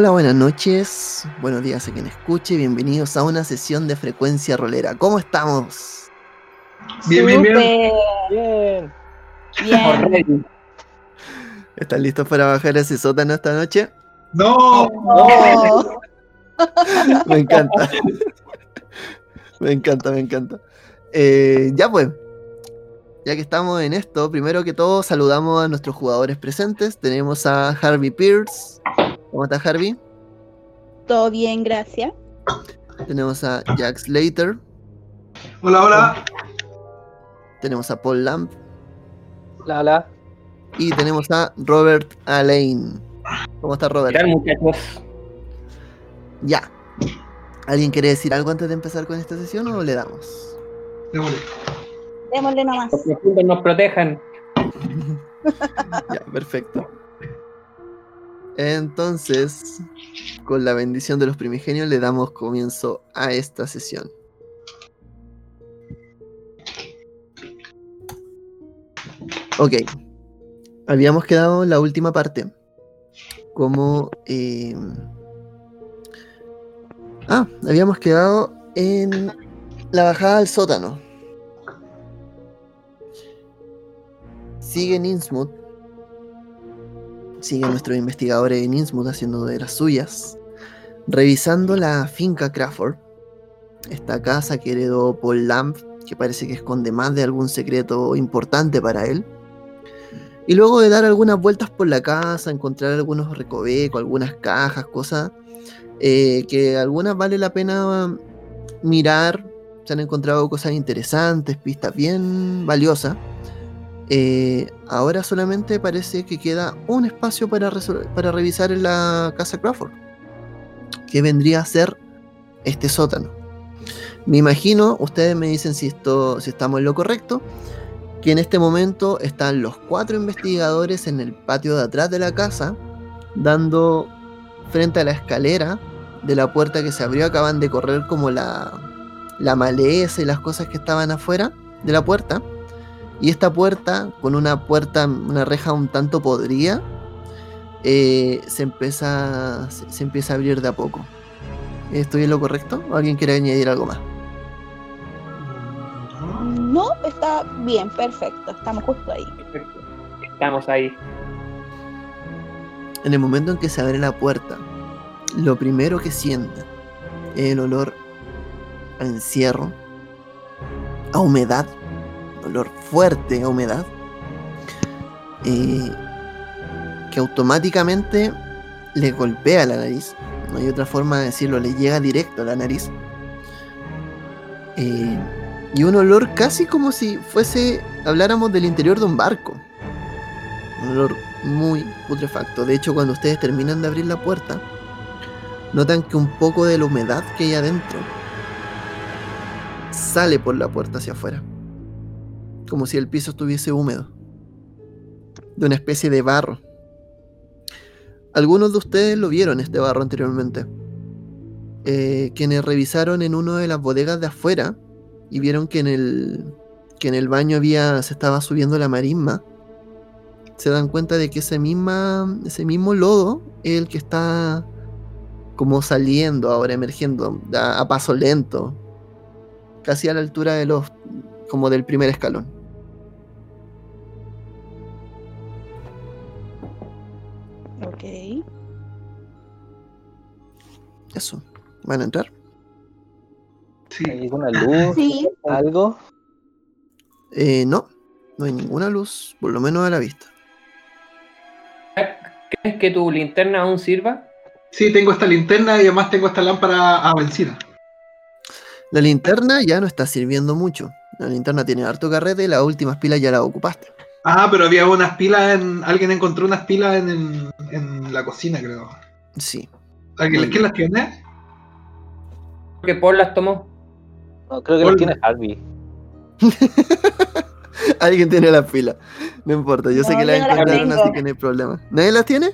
Hola, buenas noches, buenos días a quien escuche, bienvenidos a una sesión de frecuencia rolera. ¿Cómo estamos? Bien, bien, bien. Bien. Bien. ¿Están listos para bajar ese sótano esta noche? No. Me encanta. me encanta, me encanta. Eh, ya pues, ya que estamos en esto, primero que todo saludamos a nuestros jugadores presentes. Tenemos a Harvey Pierce. ¿Cómo está Harvey? Todo bien, gracias. Tenemos a Jack Slater. hola, hola. Tenemos a Paul Lamp. La, la. Y tenemos a Robert Alain. ¿Cómo está Robert? Muchachos. Ya. ¿Alguien quiere decir algo antes de empezar con esta sesión o le damos? Démosle. Démosle nomás. Los nos protejan. Ya, perfecto. Entonces, con la bendición de los primigenios, le damos comienzo a esta sesión. Ok. Habíamos quedado en la última parte. Como. eh, Ah, habíamos quedado en la bajada al sótano. Sigue Innsmouth. Sigue nuestros investigadores en Innsmouth haciendo de las suyas. Revisando la finca Crawford. Esta casa que heredó Paul Lamp, que parece que esconde más de algún secreto importante para él. Y luego de dar algunas vueltas por la casa, encontrar algunos recovecos, algunas cajas, cosas eh, que algunas vale la pena mirar. Se han encontrado cosas interesantes, pistas bien valiosas. Eh, ahora solamente parece que queda un espacio para, para revisar en la casa Crawford, que vendría a ser este sótano. Me imagino, ustedes me dicen si, esto, si estamos en lo correcto, que en este momento están los cuatro investigadores en el patio de atrás de la casa, dando frente a la escalera de la puerta que se abrió, acaban de correr como la, la maleza y las cosas que estaban afuera de la puerta. Y esta puerta, con una puerta, una reja un tanto podrida, eh, se, empieza, se, se empieza a abrir de a poco. ¿Estoy en lo correcto? ¿O alguien quiere añadir algo más? No, está bien, perfecto. Estamos justo ahí. Perfecto. Estamos ahí. En el momento en que se abre la puerta, lo primero que sienten es el olor a encierro, a humedad, olor fuerte a humedad, eh, que automáticamente le golpea la nariz. No hay otra forma de decirlo, le llega directo a la nariz. Eh, y un olor casi como si fuese, habláramos del interior de un barco. Un olor muy putrefacto. De hecho, cuando ustedes terminan de abrir la puerta, notan que un poco de la humedad que hay adentro sale por la puerta hacia afuera. Como si el piso estuviese húmedo. De una especie de barro. Algunos de ustedes lo vieron este barro anteriormente. Eh, quienes revisaron en una de las bodegas de afuera y vieron que en el que en el baño había se estaba subiendo la marisma se dan cuenta de que ese misma ese mismo lodo es el que está como saliendo ahora emergiendo a, a paso lento casi a la altura de los como del primer escalón eso van a entrar Sí. ¿Hay alguna luz? Sí. ¿Algo? Eh, no no hay ninguna luz por lo menos a la vista ¿Crees que tu linterna aún sirva? Sí, tengo esta linterna y además tengo esta lámpara a benzina. la linterna ya no está sirviendo mucho la linterna tiene harto carrete y las últimas pilas ya las ocupaste Ah, pero había unas pilas en. Alguien encontró unas pilas en, en- en la cocina, creo. sí ¿Alguien, ¿Quién las tiene? Creo que Paul las tomó. No, creo que lo tiene Harvey. Alguien tiene las pilas. No importa, yo sé No, que las no las encontraron, así que no hay problema. ¿Nadie las tiene?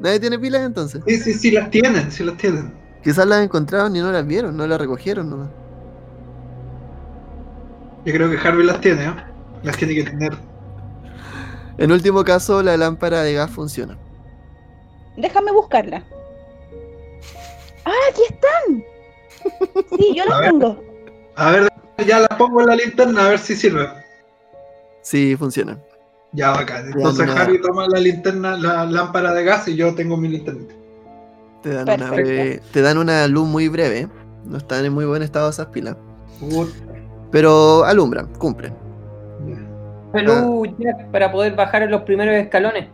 ¿Nadie tiene pilas entonces? Sí, sí, sí, las tienen, sí las tienen. Quizás las encontraron y no las vieron, no las recogieron nomás. Yo creo que Harvey las tiene, ¿eh? Las tiene que tener. En último caso, la lámpara de gas funciona. Déjame buscarla. ¡Ah, aquí están! Sí, yo A las ver. tengo. A ver, ya la pongo en la linterna a ver si sirve. Sí, funciona. Ya, bacán. Entonces una- Harry toma la linterna, la lámpara de gas y yo tengo mi linterna. Te dan, una breve- te dan una luz muy breve. No están en muy buen estado esas pilas. Puta, Pero alumbran, cumplen. Jack, para poder bajar en los primeros escalones.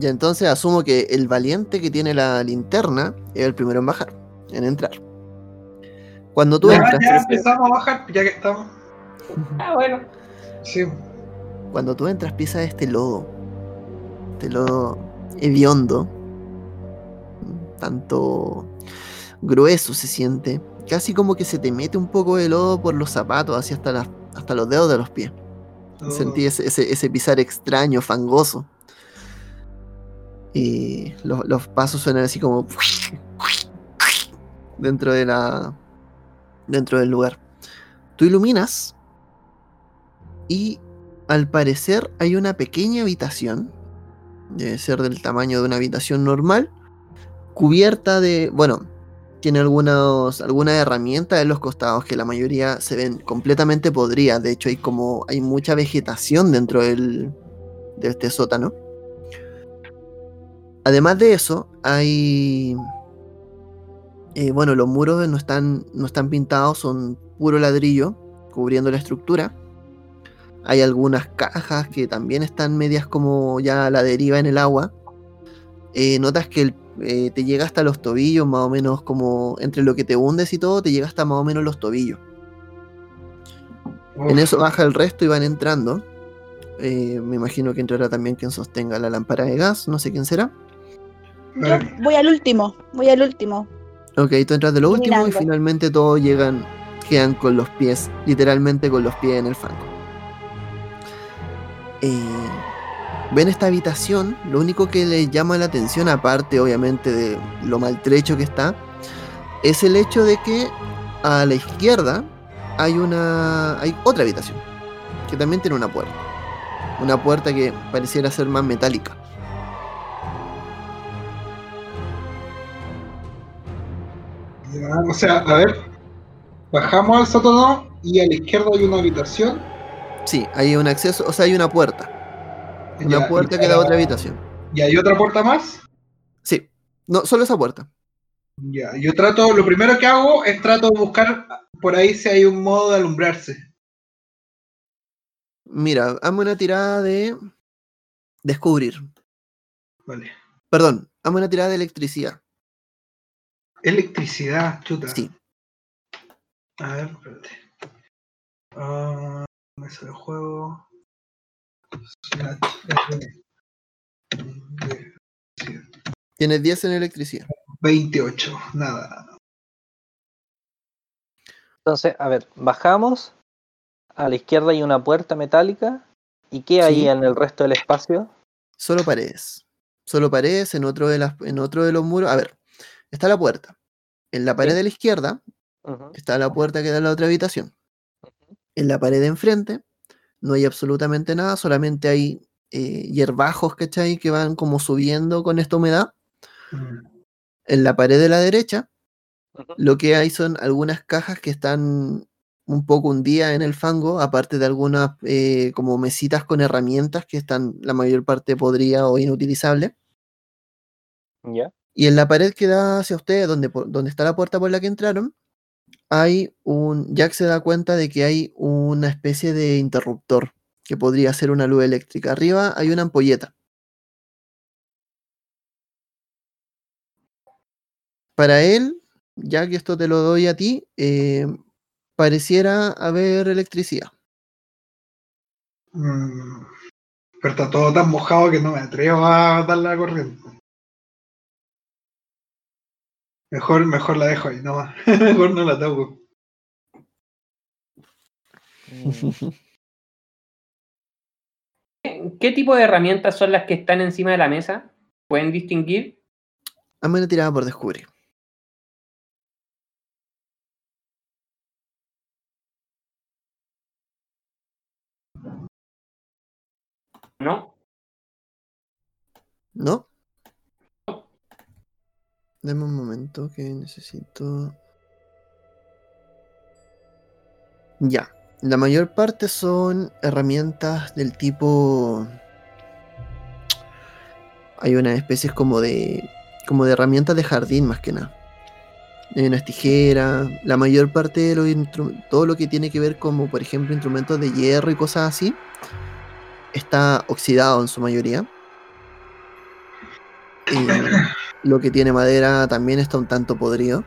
Y entonces asumo que el valiente que tiene la linterna es el primero en bajar, en entrar. Cuando tú Ya, entras, ya empezamos a bajar, ya que estamos. Ah, bueno. Sí. cuando tú entras pisas este lodo. Este lodo hediondo. Tanto grueso se siente. Casi como que se te mete un poco de lodo por los zapatos, así hasta, las- hasta los dedos de los pies. Oh, Sentí ese, ese- ese pisar extraño, fangoso. Y los, pasos suenan así como dentro de la dentro del lugar. Tú iluminas y al parecer hay una pequeña habitación, debe ser del tamaño de una habitación normal, cubierta de, bueno, tiene algunos, algunas herramientas en los costados que la mayoría se ven completamente podridas. De hecho, hay como hay mucha vegetación dentro del, de este sótano. Además de eso, hay. eh, bueno, los muros no están, no están pintados, son puro ladrillo cubriendo la estructura. Hay algunas cajas que también están medias como ya a la deriva en el agua. Eh, notas que el- eh, te llega hasta los tobillos, más o menos como entre lo que te hundes y todo, te llega hasta más o menos los tobillos. uf. En eso baja el resto y van entrando. Eh, me imagino que entrará también quien sostenga la lámpara de gas, no sé quién será. Yo voy al último, voy al último. Ok, tú entras de lo último y finalmente todos llegan, quedan con los pies, literalmente con los pies en el fango. Eh, ven esta habitación, lo único que les llama la atención, aparte obviamente de lo maltrecho que está, es el hecho de que a la izquierda hay una. hay otra habitación. Que también tiene una puerta. Una puerta que pareciera ser más metálica. O sea, a ver. Bajamos al sótano y a la izquierda hay una habitación. Sí, hay un acceso, o sea, hay una puerta. Una Ya, puerta que da a otra habitación. ¿Y hay otra puerta más? Sí. No, solo esa puerta. Ya, yo trato, lo primero que hago es trato de buscar por ahí si hay un modo de alumbrarse. Mira, hazme una tirada de. Descubrir. Vale. Perdón, hazme una tirada de electricidad. Electricidad, chuta. Sí. A ver, espérate. Ah, mesa de juego. Tienes 10 en electricidad. 28, nada. Entonces, a ver, bajamos. A la izquierda hay una puerta metálica. ¿Y qué hay Sí. en el resto del espacio? Solo paredes. Solo paredes en otro de las, en otro de los muros. A ver, está la puerta. En la pared de la izquierda está la puerta que da a la otra habitación. En la pared de enfrente no hay absolutamente nada, solamente hay eh, hierbajos, ¿cachai? Que van como subiendo con esta humedad. Mm. En la pared de la derecha lo que hay son algunas cajas que están un poco hundidas en el fango, aparte de algunas eh, como mesitas con herramientas que están la mayor parte podridas o inutilizables. Ya. Y en la pared que da hacia ustedes, donde, donde está la puerta por la que entraron, hay un. Jack se da cuenta de que hay una especie de interruptor que podría ser una luz eléctrica. Arriba hay una ampolleta. Para él, ya que esto te lo doy a ti, eh, pareciera haber electricidad. Mm. Pero está todo tan mojado que no me atrevo a darle la corriente. Mejor, mejor la dejo ahí, nomás. mejor no la toco. ¿Qué, qué tipo de herramientas son las que están encima de la mesa? ¿Pueden distinguir? Hazme una tirada por descubrir. ¿No? ¿No? Dame un momento que necesito. Ya. La mayor parte son herramientas del tipo. Hay unas especies como de. como de herramientas de jardín más que nada. Hay unas tijeras. La mayor parte de los todo lo que tiene que ver como por ejemplo instrumentos de hierro y cosas así. Está oxidado en su mayoría. Y lo que tiene madera también está un tanto podrido.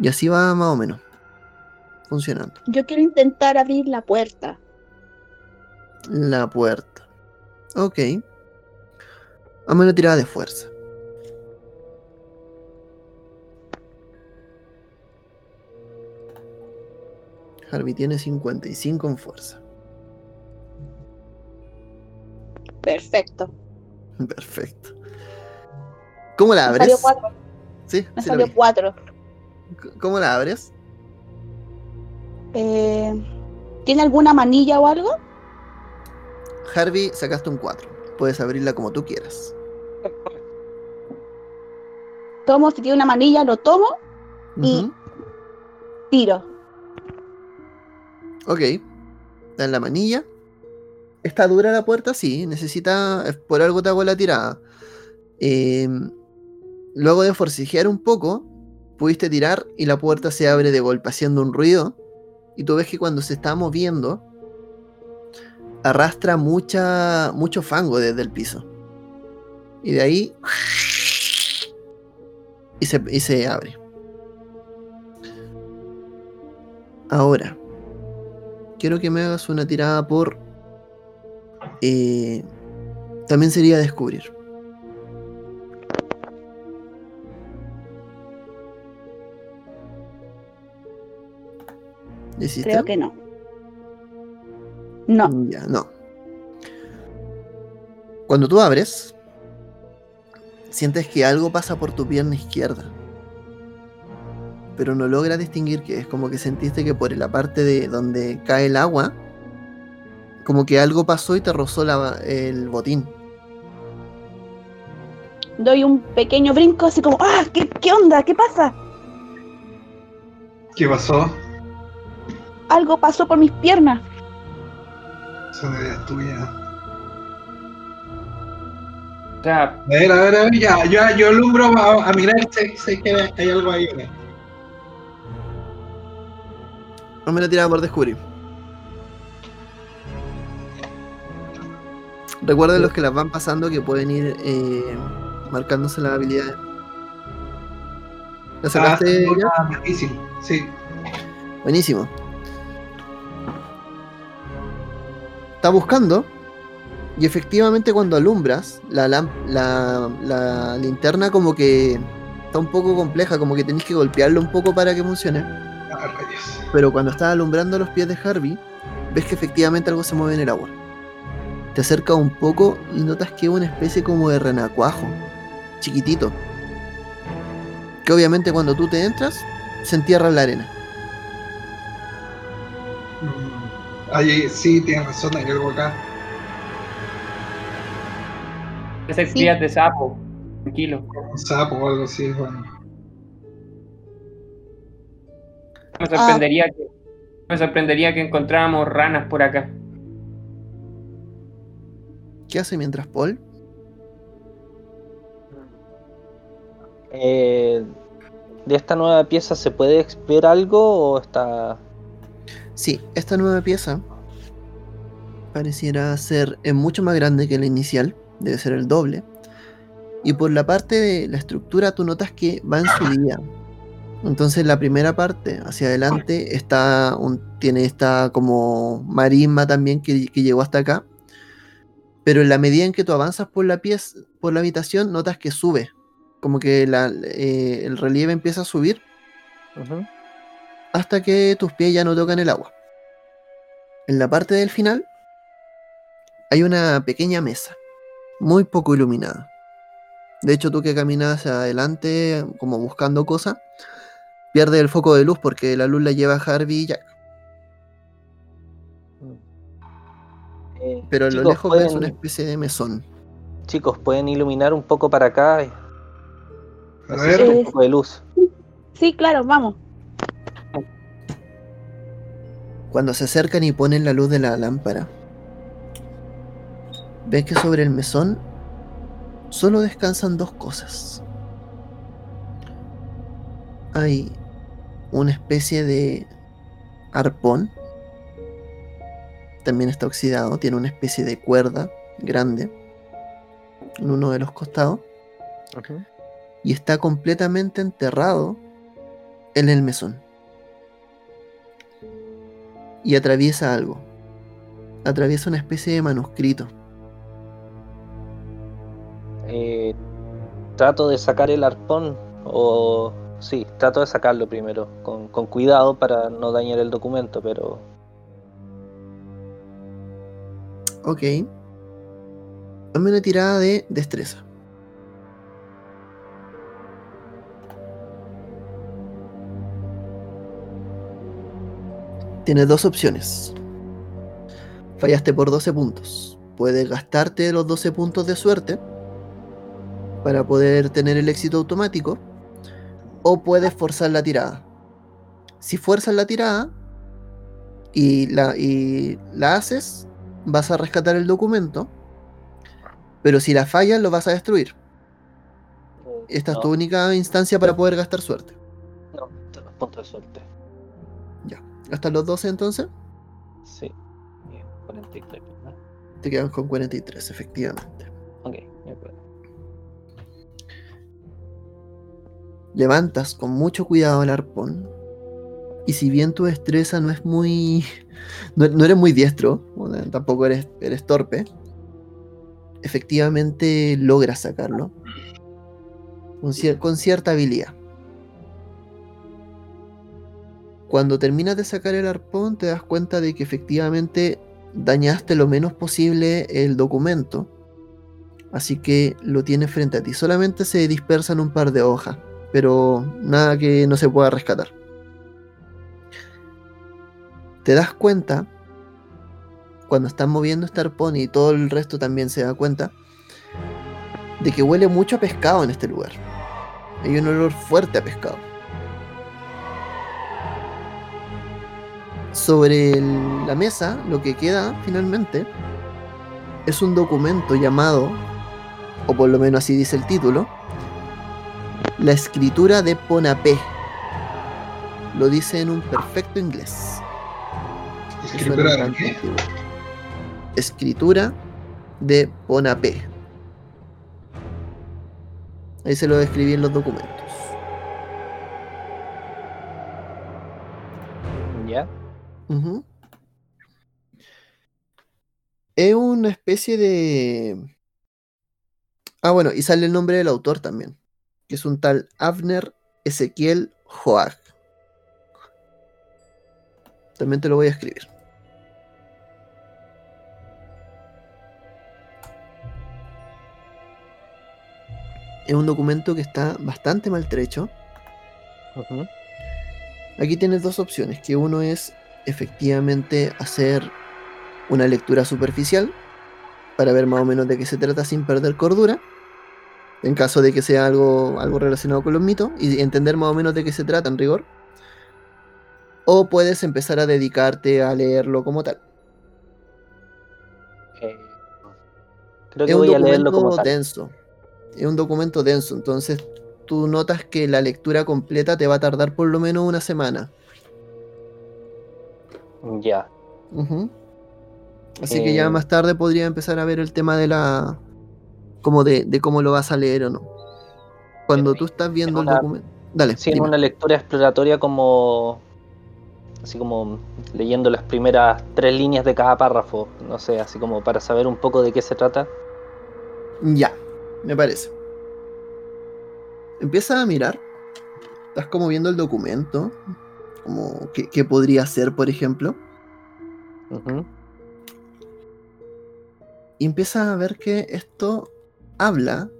Y así va más o menos. Funcionando. Yo quiero intentar abrir la puerta. La puerta. Ok. Hazme una tirada de fuerza. Harvey tiene 55 en fuerza. Perfecto. Perfecto. ¿Cómo la Me abres? salió cuatro. Sí, Me sí salió cuatro. ¿Cómo la abres? Eh, ¿Tiene alguna manilla o algo? Harvey, sacaste un 4. Puedes abrirla como tú quieras. Tomo, si tiene una manilla, lo tomo, Y- tiro. Ok. En la manilla. ¿Está dura la puerta? Sí. Necesita. eh, Por algo te hago la tirada. Em, luego de forcejear un poco, pudiste tirar y la puerta se abre de golpe haciendo un ruido. Y tú ves que cuando se está moviendo, arrastra mucha, mucho fango desde el piso. Y de ahí. Y se, y se abre. Ahora, quiero que me hagas una tirada por. eh, también sería descubrir. Creo que no. No. Ya, no. Cuando tú abres, sientes que algo pasa por tu pierna izquierda. Pero no logras distinguir qué es. Como que sentiste que por la parte de donde cae el agua, como que algo pasó y te rozó la- el botín. Doy un pequeño brinco así como, ¡ah! ¿Qué, qué onda? ¿Qué pasa? ¿Qué pasó? Algo pasó por mis piernas. Son ideas tuyas. O sea, A ver, a ver, a ver, ya, yo, yo alumbro a, a mirar si, si que hay algo ahí. ¿no? No me la tiraba por descubrir. Recuerden los que las van pasando que pueden ir eh, marcándose las habilidades. ¿La Ah, sacaste ya? ah, sí. Buenísimo. Está buscando. Y efectivamente cuando alumbras, la, la, linterna como que está un poco compleja, como que tenés que golpearlo un poco para que funcione. Pero cuando estás alumbrando los pies de Harvey, ves que efectivamente algo se mueve en el agua. Te acercas un poco y notas que es una especie como de renacuajo, chiquitito. Que obviamente cuando tú te entras, se entierra en la arena. Ahí sí, tienes razón, hay algo acá. ese Sí. crías de sapo. Tranquilo. Un sapo o algo así, bueno. Me sorprendería que me sorprendería que encontráramos ranas por acá. ¿Qué hace mientras Paul? Eh, ¿De esta nueva pieza se puede ver algo o está.? Sí, esta nueva pieza pareciera ser mucho más grande que la inicial, debe ser el doble. Y por la parte de la estructura tú notas que va en subida. Entonces la primera parte hacia adelante está un, tiene esta como marisma también que, llegó hasta acá. Pero en la medida en que tú avanzas por la pieza, por la habitación, notas que sube. Como que eh, el relieve empieza a subir. Hasta que tus pies ya no tocan el agua. En la parte del final hay una pequeña mesa, muy poco iluminada. De hecho, tú que caminas hacia adelante, como buscando cosas, pierdes el foco de luz porque la luz la lleva Harvey y Jack. Eh, Pero a lo chicos, lejos ves pueden- una especie de mesón. Chicos, pueden iluminar un poco para acá. A ver, un poco de luz. Sí, claro, vamos. Cuando se acercan y ponen la luz de la lámpara, ves que sobre el mesón solo descansan dos cosas. Hay una especie de arpón, también está oxidado, tiene una especie de cuerda grande en uno de los costados y está completamente enterrado en el mesón. Y atraviesa algo. Atraviesa una especie de manuscrito. Eh, trato de sacar el arpón o sí, trato de sacarlo primero con, con cuidado para no dañar el documento, pero Ok. Dame una tirada de destreza. Tienes dos opciones. Fallaste por 12 puntos. Puedes gastarte los 12 puntos de suerte para poder tener el éxito automático. O puedes forzar la tirada. Si fuerzas la tirada y la, y la haces, vas a rescatar el documento, pero si la fallas lo vas a destruir. Esta es tu única instancia para poder gastar suerte. no, te los puntos de suerte. ¿Gastas los 12 entonces? Sí. Bien, 43, ¿verdad? Te quedan con 43, efectivamente. Ok, de acuerdo. Levantas con mucho cuidado el arpón. Y si bien tu destreza no es muy. No, no eres muy diestro, tampoco eres, eres torpe. Efectivamente logras sacarlo. Con, cier- con cierta habilidad. Cuando terminas de sacar el arpón, te das cuenta de que efectivamente dañaste lo menos posible el documento. Así que lo tienes frente a ti. Solamente se dispersan un par de hojas, pero nada que no se pueda rescatar. Te das cuenta, cuando estás moviendo este arpón y todo el resto también se da cuenta, de que huele mucho a pescado en este lugar. Hay un olor fuerte a pescado. Sobre el- la mesa, lo que queda finalmente es un documento llamado, o por lo menos así dice el título, La escritura de Ponapé. Lo dice en un perfecto inglés. escritura de qué? Escritura de Ponapé. Ahí se lo describí en los documentos. Es una especie de. Ah, bueno, y sale el nombre del autor también. Que es un tal Avner Ezequiel Joag. También te lo voy a escribir. Es un documento que está bastante maltrecho. Aquí tienes dos opciones, que uno es efectivamente hacer una lectura superficial para ver más o menos de qué se trata sin perder cordura, en caso de que sea algo, algo relacionado con los mitos, y entender más o menos de qué se trata en rigor. O puedes empezar a dedicarte a leerlo como tal. Eh, creo que Es un voy a leerlo como documento tal. denso. Es un documento denso, entonces tú notas que la lectura completa te va a tardar por lo menos una semana. Ya. Así que ya Eh, más tarde podría empezar a ver el tema de la. como de, de cómo lo vas a leer o no. Cuando tú estás viendo el una- documento. Dale, Sí, en una lectura exploratoria como. Así como leyendo las primeras tres líneas de cada párrafo. No sé, así como para saber un poco de qué se trata. Ya, me parece. Empieza a mirar. Estás como viendo el documento. Como qué, qué podría ser, por ejemplo. Ujú. Y empiezas a ver que esto habla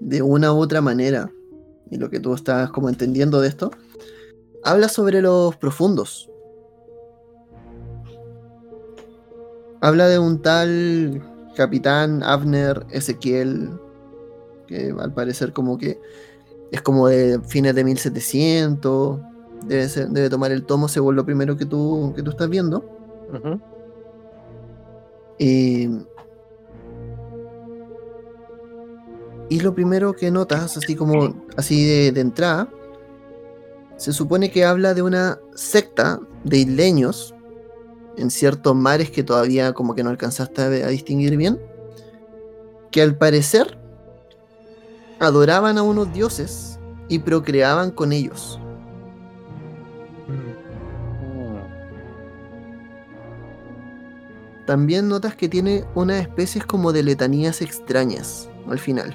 de una u otra manera. Y lo que tú estás como entendiendo de esto. Habla sobre los profundos. Habla de un tal capitán Abner Ezequiel que al parecer como que es como de fines de 1700. Debe, ser- debe tomar el tomo según lo primero que tú, que tú estás viendo. Y, y lo primero que notas, así como así de, de entrada, se supone que habla de una secta de isleños en ciertos mares que todavía como que no alcanzaste a distinguir bien, que al parecer adoraban a unos dioses y procreaban con ellos. También notas que tiene unas especies como de letanías extrañas al final.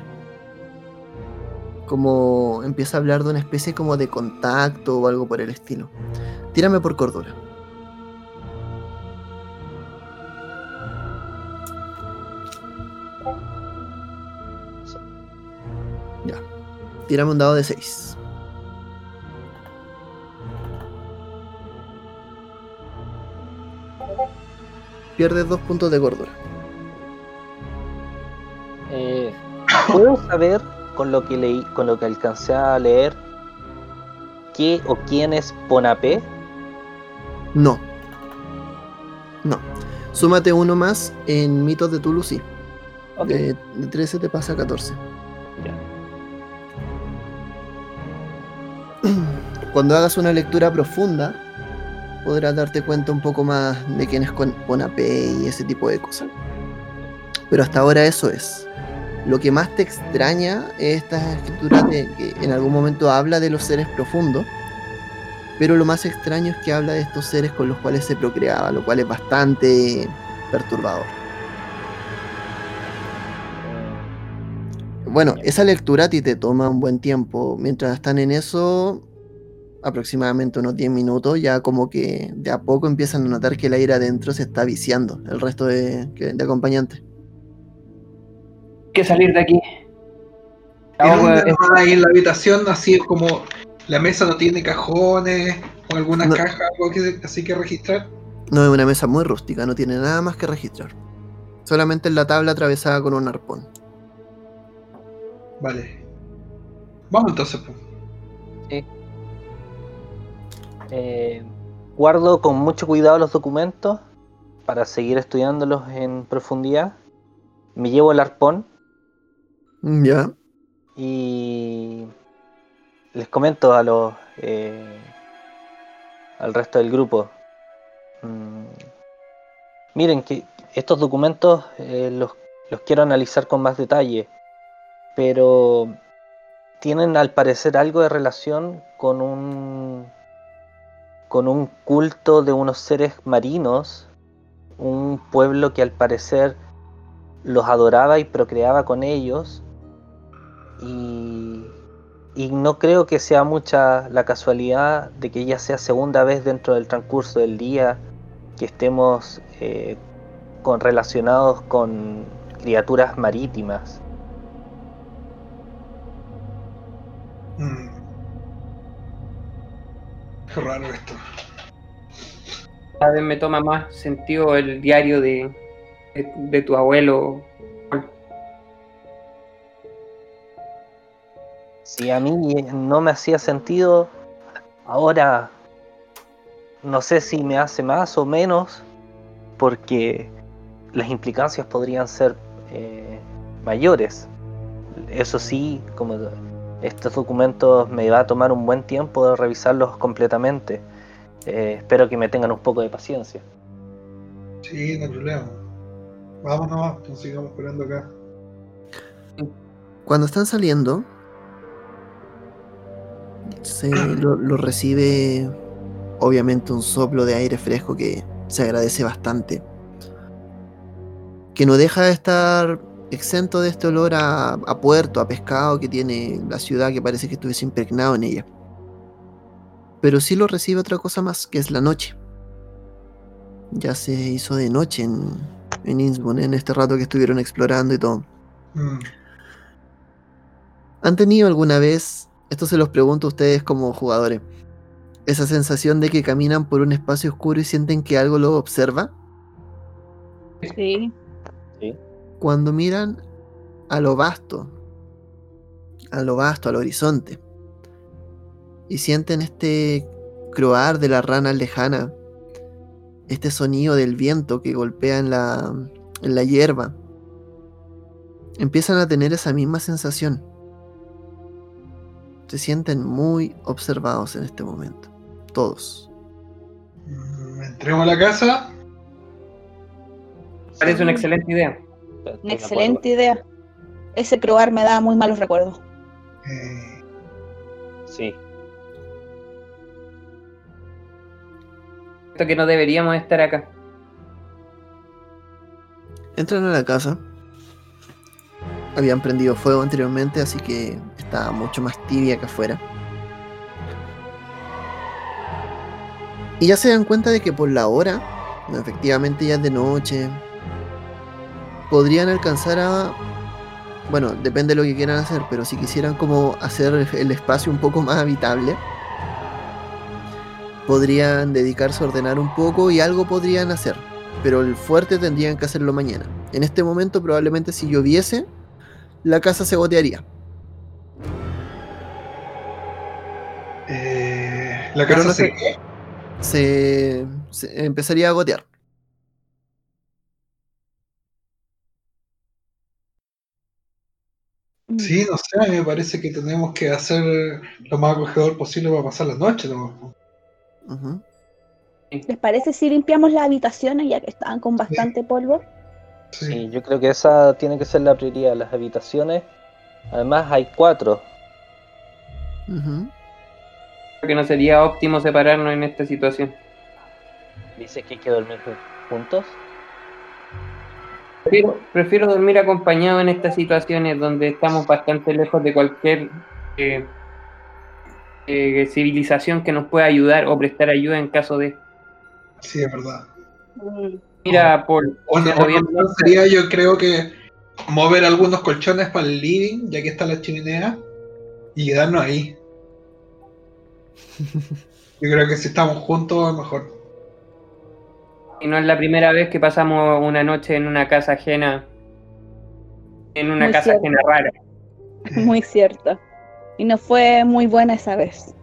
Como empieza a hablar de una especie como de contacto o algo por el estilo. Tírame por cordura. Ya. Tírame un dado de 6. Pierdes dos puntos de cordura. Eh, ¿Puedo saber con lo que leí, con lo que alcancé a leer, qué o quién es Ponapé? No. No. Súmate uno más en mitos de Tulu, sí. De, de 13 te pasa a 14. Cuando hagas una lectura profunda, podrás darte cuenta un poco más de quién es con Ponapé y ese tipo de cosas. Pero hasta ahora eso es. Lo que más te extraña es esta escritura de que en algún momento habla de los seres profundos, pero lo más extraño es que habla de estos seres con los cuales se procreaba, lo cual es bastante perturbador. Bueno, esa lectura a ti te toma un buen tiempo. Mientras están en eso, aproximadamente unos 10 minutos, ya como que de a poco empiezan a notar que el aire adentro se está viciando, el resto de, que- de acompañantes. Hay que salir de aquí. ¿Tiene Ahora, una llamada ahí en la habitación, así como la mesa no tiene cajones o alguna No. caja, algo que, así que registrar. No es una mesa muy rústica, no tiene nada más que registrar. Solamente en la tabla atravesada con un arpón. Vale. Vamos entonces, pues. Eh, guardo con mucho cuidado los documentos para seguir estudiándolos en profundidad. Me llevo el arpón Mm, Ya. y les comento a los eh, al resto del grupo. Mm, miren que estos documentos eh, los, los quiero analizar con más detalle, pero tienen al parecer algo de relación con un con un culto de unos seres marinos, un pueblo que al parecer los adoraba y procreaba con ellos y, no creo que sea mucha la casualidad de que ya sea segunda vez dentro del transcurso del día que estemos eh, con, relacionados con criaturas marítimas. Mm. Qué raro esto. cada vez me toma más sentido el diario de, de, de tu abuelo. Si a mí no me hacía sentido, ahora no sé si me hace más o menos, porque las implicancias podrían ser eh, mayores. Eso sí, como estos documentos me va a tomar un buen tiempo de revisarlos completamente. Eh, espero que me tengan un poco de paciencia. Sí, no. Vamos nomás, pues sigamos esperando acá. Cuando están saliendo, se lo, lo recibe obviamente un soplo de aire fresco que se agradece bastante. Que no deja de estar exento de este olor a, a puerto, a pescado que tiene la ciudad que parece que estuviese impregnado en ella. Pero sí lo recibe otra cosa más, que es la noche. Ya se hizo de noche en, en Innsbruck, en este rato que estuvieron explorando y todo. Mm. ¿Han tenido alguna vez, esto se los pregunto a ustedes como jugadores, esa sensación de que caminan por un espacio oscuro y sienten que algo los observa? Sí. Cuando miran a lo vasto a lo vasto, al horizonte. Y sienten este croar de la rana lejana, este sonido del viento que golpea en la, en la hierba. Empiezan a tener esa misma sensación. Se sienten muy observados en este momento. Todos. Entremos a la casa. Parece una excelente idea. Una excelente idea. Ese croar me da muy malos recuerdos. Eh, Sí, Esto que no deberíamos estar acá. Entran a la casa. Habían prendido fuego anteriormente, así que estaba mucho más tibia que afuera. Y ya se dan cuenta de que por la hora, efectivamente ya es de noche, podrían alcanzar a... Bueno, depende de lo que quieran hacer, pero si quisieran como hacer el espacio un poco más habitable, podrían dedicarse a ordenar un poco y algo podrían hacer pero el fuerte tendrían que hacerlo mañana. En este momento probablemente si lloviese, la casa se gotearía. eh, la casa no se. Se, se empezaría a gotear. Sí, no sé, a mí me parece que tenemos que hacer lo más acogedor posible para pasar la noche. ¿no? Ujú. ¿Les parece si limpiamos las habitaciones ya que estaban con bastante polvo? Sí. sí, yo creo que esa tiene que ser la prioridad, las habitaciones. Además hay cuatro. Ujú. Creo que no sería óptimo separarnos en esta situación. Dice que hay que dormir juntos. Prefiero, prefiero dormir acompañado en estas situaciones donde estamos bastante lejos de cualquier eh, eh, civilización que nos pueda ayudar o prestar ayuda en caso de. Sí, es verdad. Mira, Paul, bien. sería, yo creo que mover algunos colchones para el living, ya que está la chimenea, y quedarnos ahí. Yo creo que si estamos juntos es mejor. Y no es la primera vez que pasamos una noche en una casa ajena, en una Muy casa cierto. ajena rara. Muy cierto. Y no fue muy buena esa vez.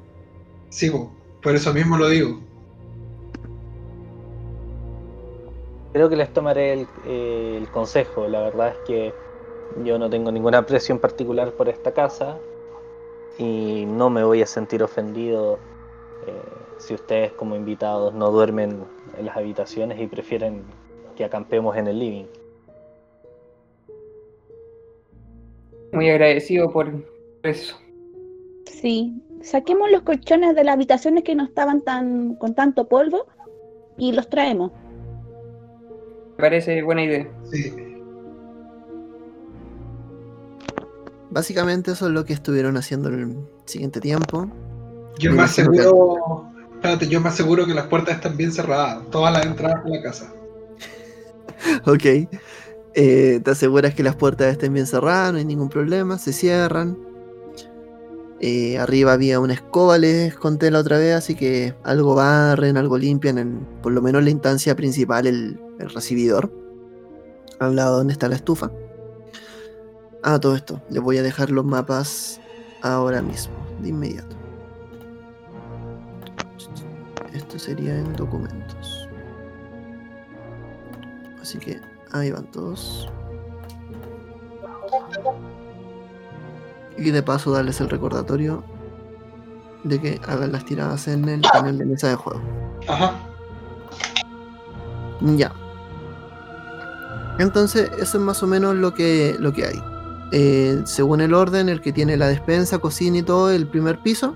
Sí, po, por eso mismo lo digo. Creo que les tomaré el, eh, el consejo. La verdad es que yo no tengo ninguna aprecio en particular por esta casa y no me voy a sentir ofendido eh, si ustedes como invitados no duermen en las habitaciones y prefieren que acampemos en el living. Muy agradecido por eso. Sí. Saquemos los colchones de las habitaciones que no estaban tan con tanto polvo y los traemos. Me parece buena idea. Sí. Básicamente eso es lo que estuvieron haciendo el siguiente tiempo. Yo Me que- aseguro. Espérate, yo me aseguro que las puertas están bien cerradas, todas las entradas de la casa. Ok. Eh, te aseguras que las puertas estén bien cerradas, no hay ningún problema, se cierran. Eh, arriba había una escoba, les conté la otra vez, así que algo barren, algo limpian, en, por lo menos la instancia principal, el, el recibidor. Al lado donde está la estufa. Ah, todo esto. Les voy a dejar los mapas ahora mismo, de inmediato. Esto sería en documentos. Así que ahí van todos. Y de paso darles el recordatorio de que hagan las tiradas en el panel de mesa de juego. Ajá. Ya. Entonces, eso es más o menos lo que, lo que hay. Eh, según el orden, el que tiene la despensa, cocina y todo, el primer piso,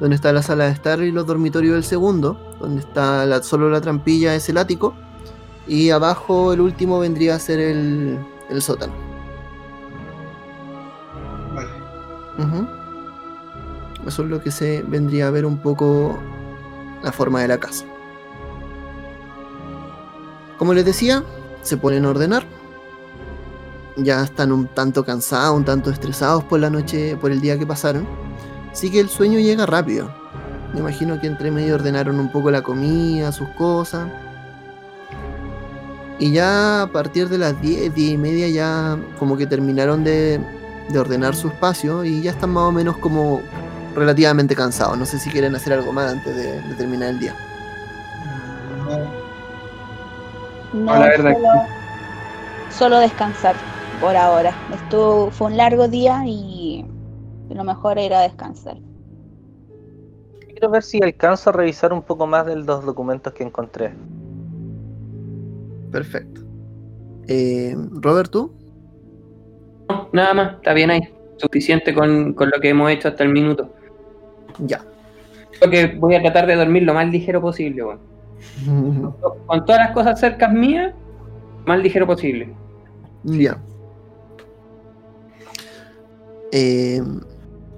donde está la sala de estar y los dormitorios del segundo, donde está la- solo la trampilla, es el ático, y abajo el último vendría a ser el, el sótano. Vale. Eso es lo que se vendría a ver un poco la forma de la casa. Como les decía, se ponen a ordenar. Ya están un tanto cansados, un tanto estresados por la noche, por el día que pasaron. Así que el sueño llega rápido. Me imagino que entre medio ordenaron un poco la comida, sus cosas. Y ya a partir de las 10, 10 y media ya como que terminaron de de ordenar su espacio y ya están más o menos como relativamente cansados. No sé si quieren hacer algo más antes de, de terminar el día. No, No, No, la verdad solo, solo descansar por ahora. Esto fue un largo día y lo mejor era descansar. Quiero ver si alcanzo a revisar un poco más de los documentos que encontré. Perfecto. Eh, Robert, ¿tú? No, nada más, está bien ahí. Suficiente con, con lo que hemos hecho hasta el minuto. Ya. Creo que voy a tratar de dormir lo más ligero posible, weón. Con todas las cosas cercas mías, más ligero posible. Ya. Eh,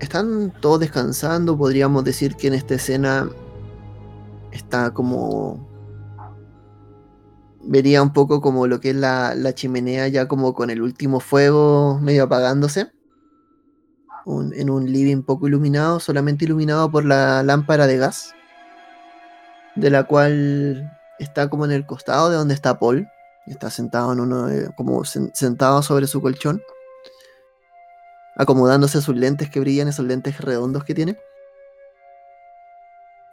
están todos descansando. Podríamos decir que en esta escena está como. Vería un poco como lo que es la, la chimenea, ya como con el último fuego medio apagándose. En un living poco iluminado, solamente iluminado por la lámpara de gas. De la cual está como en el costado de donde está Paul. Está sentado en uno, como sen- sentado sobre su colchón, acomodándose sus lentes que brillan, esos lentes redondos que tiene.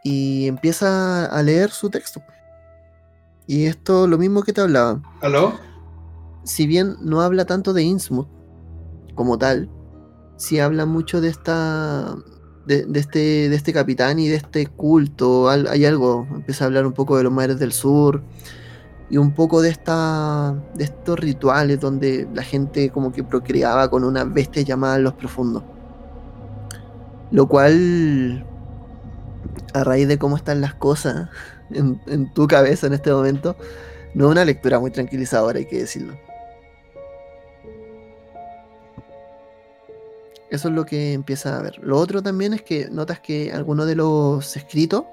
Y empieza a leer su texto. Y esto, lo mismo que te hablaba. ¿Aló? Si bien no habla tanto de Innsmouth como tal, sí habla mucho de esta. De, de este, de este capitán y de este culto. Hay algo. Empieza a hablar un poco de los mares del sur y un poco de esta de estos rituales donde la gente como que procreaba con una bestia llamada los profundos. Lo cual a raíz de cómo están las cosas en, en tu cabeza en este momento no es una lectura muy tranquilizadora hay que decirlo. Eso es lo que empieza a ver. Lo otro también es que notas que algunos de los escritos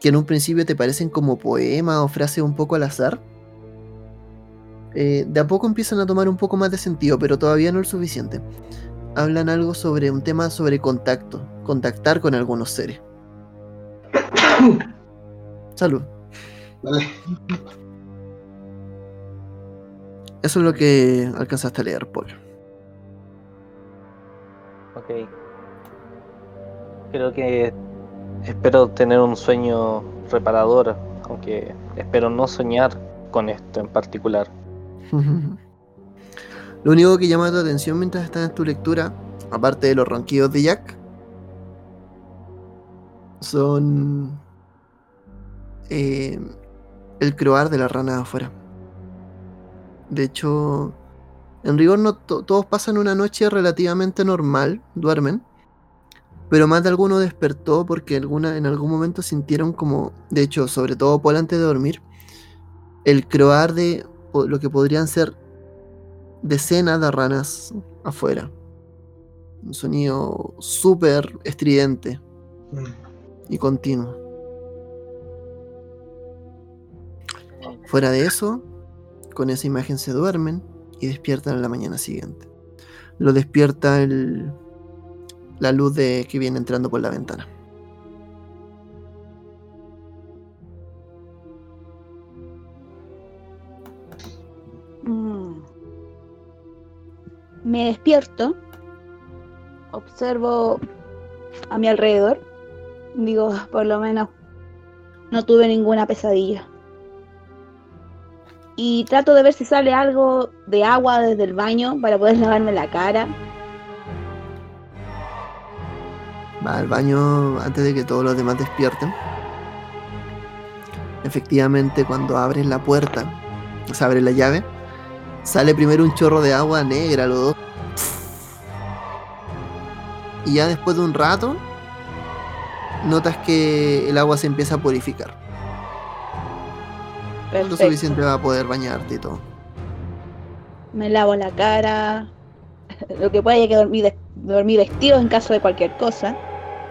que en un principio te parecen como poemas o frases un poco al azar, eh, de a poco empiezan a tomar un poco más de sentido, pero todavía no es suficiente. Hablan algo sobre un tema sobre contacto, contactar con algunos seres. Salud. Vale. Eso es lo que alcanzaste a leer, Paul. Ok. Creo que espero tener un sueño reparador, aunque espero no soñar con esto en particular. Lo único que llama tu atención mientras estás en tu lectura, aparte de los ronquidos de Jack, son eh, el croar de la rana afuera. De hecho, en rigor no to- todos pasan una noche relativamente normal, duermen, pero más de alguno despertó porque alguna, en algún momento sintieron como, de hecho, sobre todo Paul antes de dormir, el croar de lo que podrían ser decenas de ranas afuera. Un sonido súper estridente y continuo. Fuera de eso, con esa imagen se duermen y despiertan a la mañana siguiente. Lo despierta el, la luz de, que viene entrando por la ventana. Mm. Me despierto, observo a mi alrededor, digo, por lo menos no tuve ninguna pesadilla. Y trato de ver si sale algo de agua desde el baño para poder lavarme la cara. Va al baño antes de que todos los demás despierten. Efectivamente, cuando abres la puerta, se abre la llave, sale primero un chorro de agua negra, los dos. Y ya después de un rato, notas que el agua se empieza a purificar. Lo Perfecto. suficiente va a poder bañarte y todo. Me lavo la cara, lo que pueda hay que dormir, dormir vestido en caso de cualquier cosa.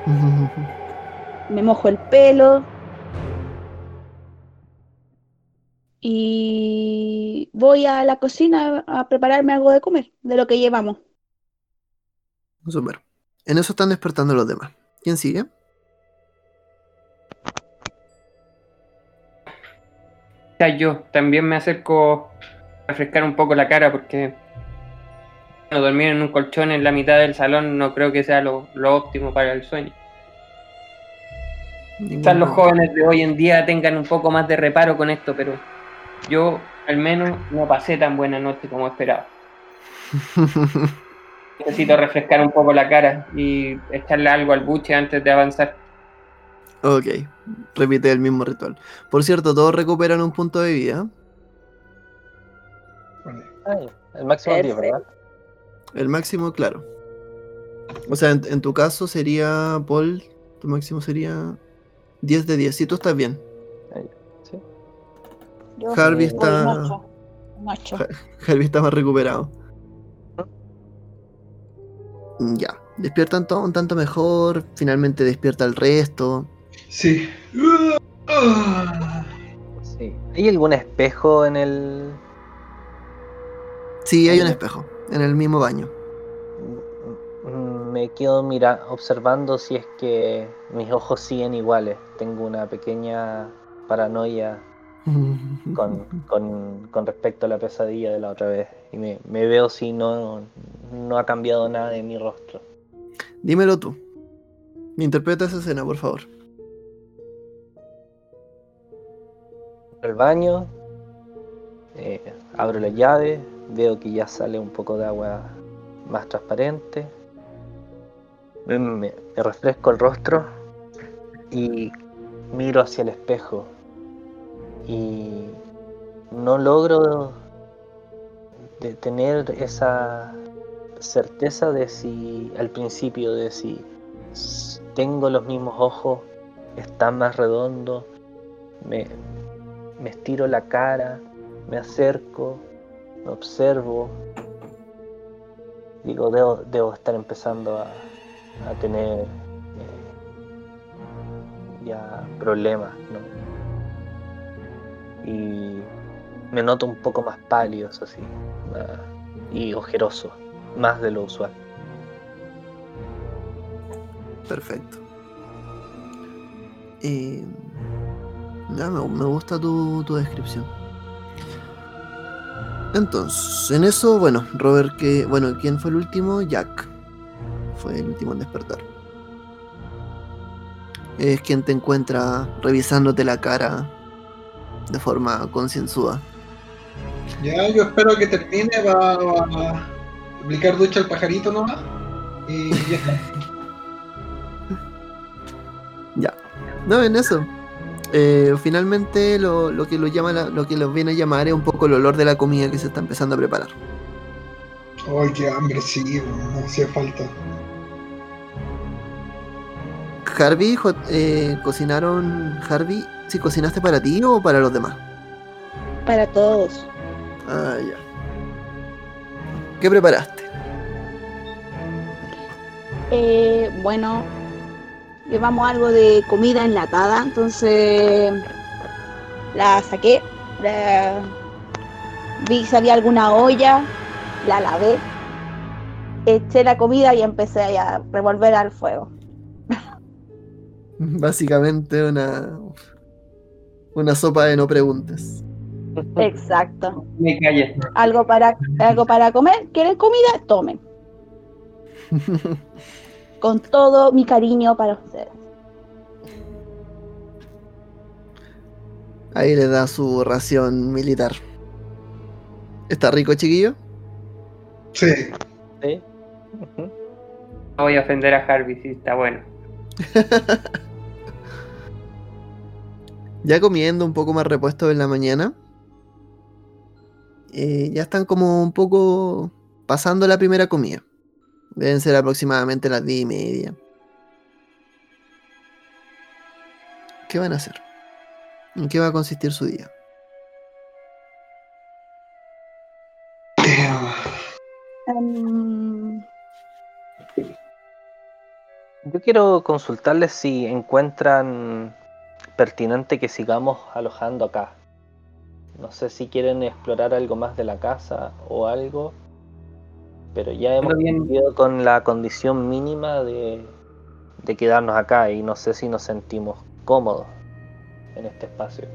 me mojo el pelo y voy a la cocina a prepararme algo de comer, de lo que llevamos. Super. En eso están despertando los demás. ¿Quién sigue? Ya yo también me acerco a refrescar un poco la cara porque dormir en un colchón en la mitad del salón no creo que sea lo, lo óptimo para el sueño. Quizás los jóvenes de hoy en día tengan un poco más de reparo con esto, pero yo al menos no pasé tan buena noche como esperaba. Necesito refrescar un poco la cara y echarle algo al buche antes de avanzar. ok, repite el mismo ritual. Por cierto, todos recuperan un punto de vida. Ay, el máximo es 10, ¿verdad? El máximo, claro. O sea, en, en tu caso sería, Paul, tu máximo sería 10 de 10. Si tú estás bien. Sí. Yo Harvey está- un ocho, un ocho. Harvey está más recuperado. Ya. Despiertan todo un tanto mejor. Finalmente despierta el resto. Sí. Sí. ¿Hay algún espejo en el. Sí, hay un espejo. En el mismo baño. Mm, Me quedo mira, observando si es que mis ojos siguen iguales. Tengo una pequeña paranoia con, con- con respecto a la pesadilla de la otra vez. Y me, me veo si no, no ha cambiado nada de mi rostro. Dímelo tú. Interpreta esa escena, por favor. al baño, eh, abro la llave, veo que ya sale un poco de agua más transparente, me, refresco el rostro y miro hacia el espejo. Y no logro tener esa certeza de si al principio de si tengo los mismos ojos, están más redondos, me, me estiro la cara, me acerco, observo. Digo, debo, debo estar empezando a, a tener eh, ya problemas, ¿no? Y me noto un poco más pálido, eso sí, más- y ojeroso, más de lo usual. Perfecto. Eh, ya, me, me gusta tu, tu descripción. Entonces, en eso, bueno, Robert, que, bueno, ¿quién fue el último? Jack. Fue el último en despertar. Es quien te encuentra revisándote la cara de forma concienzuda. Ya, yo espero que termine para aplicar ducha al pajarito nomás. Y ya está. Ya. No, en eso. Eh, finalmente lo, lo que lo llama la- lo que los viene a llamar es un poco el olor de la comida que se está empezando a preparar. Ay, qué hambre, sí, no hacía falta. Harvey, jo- eh, cocinaron. Harvey, si cocinaste para ti o para los demás? Para todos. Ah, ya. ¿Qué preparaste? Eh, bueno, llevamos algo de comida enlatada, entonces la saqué, la- vi si había alguna olla, la lavé, eché la comida y empecé a revolver al fuego. Básicamente una. Una sopa de no preguntes. Exacto. Me. Algo para, algo para comer, ¿quieren comida? Tomen. Con todo mi cariño para ustedes. Ahí le da su ración militar. ¿Está rico, chiquillo? Sí. No voy a ofender a Harvey, sí, está bueno. Ya comiendo un poco más repuesto en la mañana. eh, ya están como un poco pasando la primera comida. Deben ser aproximadamente las 10 y media. ¿Qué van a hacer? ¿En qué va a consistir su día? Em, Yo quiero consultarles si encuentran pertinente que sigamos alojando acá. No sé si quieren explorar algo más de la casa o algo, pero ya hemos cumplido con la condición mínima de, de quedarnos acá y no sé si nos sentimos cómodos en este espacio.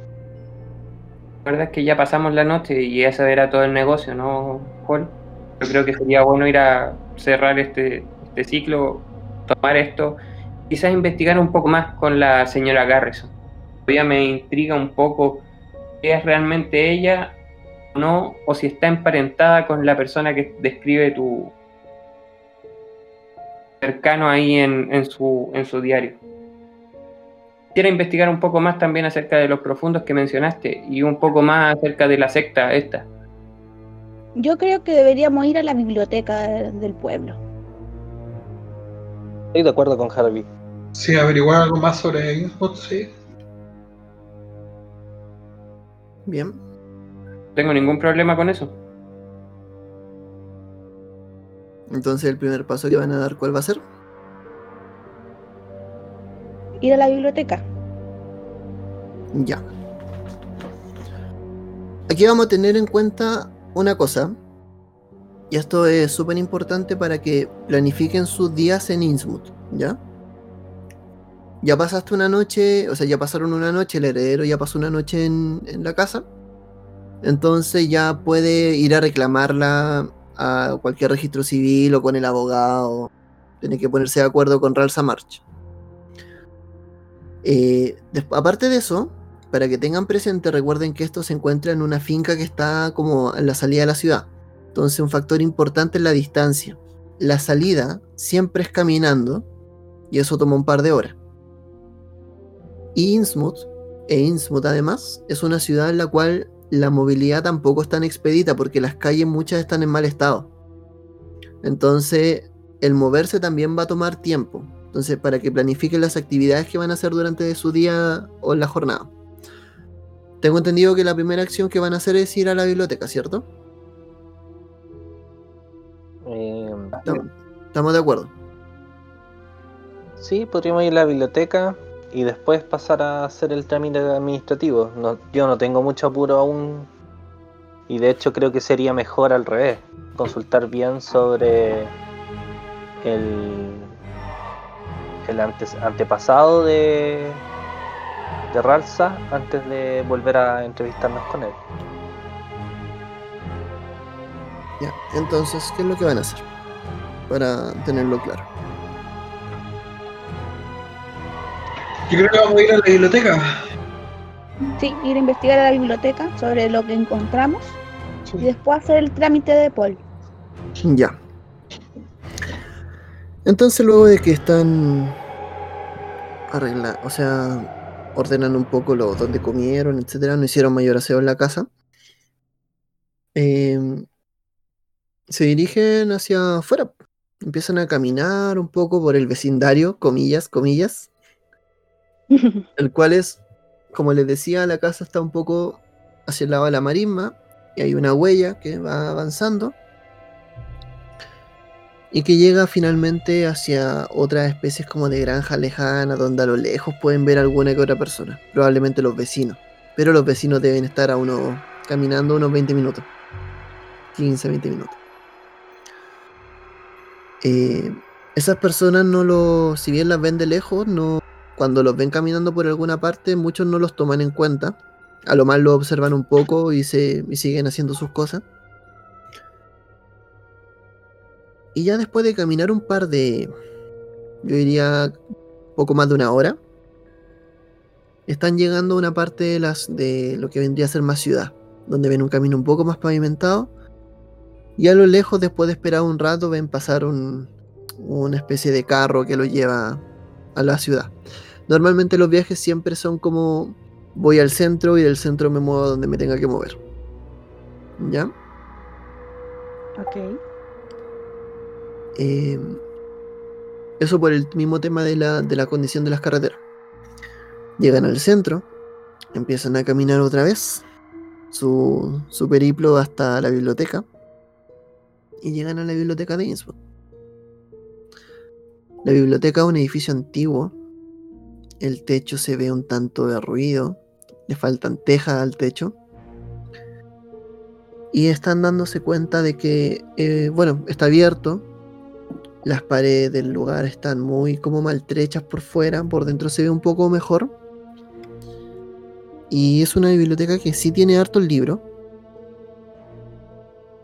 La verdad es que ya pasamos la noche y eso era todo el negocio, ¿no, Paul? yo creo que sería bueno ir a cerrar este, este ciclo, tomar esto, quizás investigar un poco más con la señora Garrison. Todavía me intriga un poco si es realmente ella no, o si está emparentada con la persona que describe tu cercano ahí en, en su, en su diario. Quiero investigar un poco más también acerca de los profundos que mencionaste y un poco más acerca de la secta esta. Yo creo que deberíamos ir a la biblioteca de- del pueblo. Estoy de acuerdo con Harvey. Sí, averiguar algo más sobre Innsmouth, sí. Bien. No tengo ningún problema con eso. Entonces el primer paso que van a dar, ¿cuál va a ser? Ir a la biblioteca. Ya. Aquí vamos a tener en cuenta una cosa. Y esto es súper importante para que planifiquen sus días en Innsmouth, ¿ya? Ya pasaste una noche, o sea, ya pasaron una noche, el heredero ya pasó una noche en, en la casa. Entonces ya puede ir a reclamarla a cualquier registro civil o con el abogado. Tiene que ponerse de acuerdo con Ralsa March. Eh, aparte de eso, para que tengan presente, recuerden que esto se encuentra en una finca que está como en la salida de la ciudad. Entonces, un factor importante es la distancia. La salida siempre es caminando y eso toma un par de horas. Y Innsmouth, e Innsmouth además, es una ciudad en la cual la movilidad tampoco es tan expedita porque las calles muchas están en mal estado. Entonces, el moverse también va a tomar tiempo. Entonces, para que planifiquen las actividades que van a hacer durante su día o la jornada. Tengo entendido que la primera acción que van a hacer es ir a la biblioteca, ¿cierto? Eh, Estamos, estamos de acuerdo. sí, podríamos ir a la biblioteca y después pasar a hacer el trámite administrativo. No, yo no tengo mucho apuro aún y de hecho creo que sería mejor al revés. Consultar bien sobre el, el antes- antepasado de, de Ralsa antes de volver a entrevistarnos con él. Ya, entonces, ¿qué es lo que van a hacer? Para tenerlo claro. Yo creo que vamos a ir a la biblioteca. Sí, ir a investigar a la biblioteca sobre lo que encontramos y después hacer el trámite de Paul. Ya. Entonces, luego de que están arreglando, o sea, ordenan un poco lo donde comieron, etcétera, no hicieron mayor aseo en la casa. em, se dirigen hacia afuera. Empiezan a caminar un poco por el vecindario, comillas, comillas. el cual es, como les decía, la casa está un poco hacia el lado de la marisma y hay una huella que va avanzando y que llega finalmente hacia otras especies como de granja lejana donde a lo lejos pueden ver alguna que otra persona, probablemente los vecinos, pero los vecinos deben estar a unos caminando unos 20 minutos, 15, 20 minutos. Eh, esas personas no lo, si bien las ven de lejos, no, cuando los ven caminando por alguna parte, muchos no los toman en cuenta. A lo más lo observan un poco y, se, y siguen haciendo sus cosas. Y ya después de caminar un par de, yo diría, poco más de una hora, están llegando a una parte de, las, de lo que vendría a ser más ciudad, donde ven un camino un poco más pavimentado. Y a lo lejos, después de esperar un rato, ven pasar un, una especie de carro que lo lleva a la ciudad. Normalmente los viajes siempre son como voy al centro y del centro me muevo donde me tenga que mover. ¿Ya? Ok. Eh, eso por el mismo tema de la, de la condición de las carreteras. Llegan al centro, empiezan a caminar otra vez su, su periplo hasta la biblioteca y llegan a la biblioteca de Innsbruck. La biblioteca es un edificio antiguo, el techo se ve un tanto derruido, le faltan tejas al techo. Y están dándose cuenta de que, eh, bueno, está abierto, las paredes del lugar están muy como maltrechas por fuera, por dentro se ve un poco mejor. Y es una biblioteca que sí tiene hartos libros.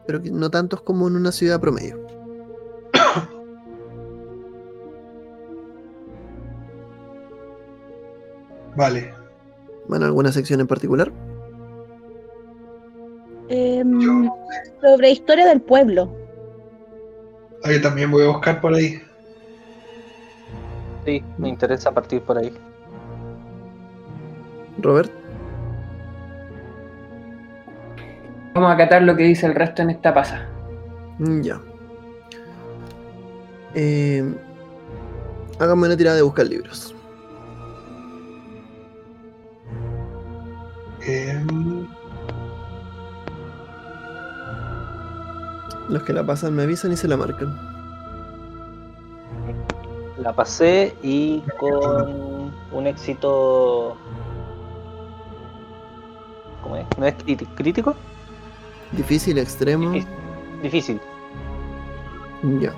pero que no tantos como en una ciudad promedio. Vale. Bueno, ¿alguna sección en particular? Em, Yo, sobre historia del pueblo. ah, yo también voy a buscar por ahí. Sí, me interesa partir por ahí. Robert. Vamos a acatar lo que dice el resto en esta pasa. Mm, Ya. Eh, háganme una tirada de buscar libros. Em, Los que la pasan me avisan y se la marcan. La pasé y con un éxito. ¿Cómo es? ¿No es críti- crítico? Difícil, extremo. Difícil. Difícil. Ya.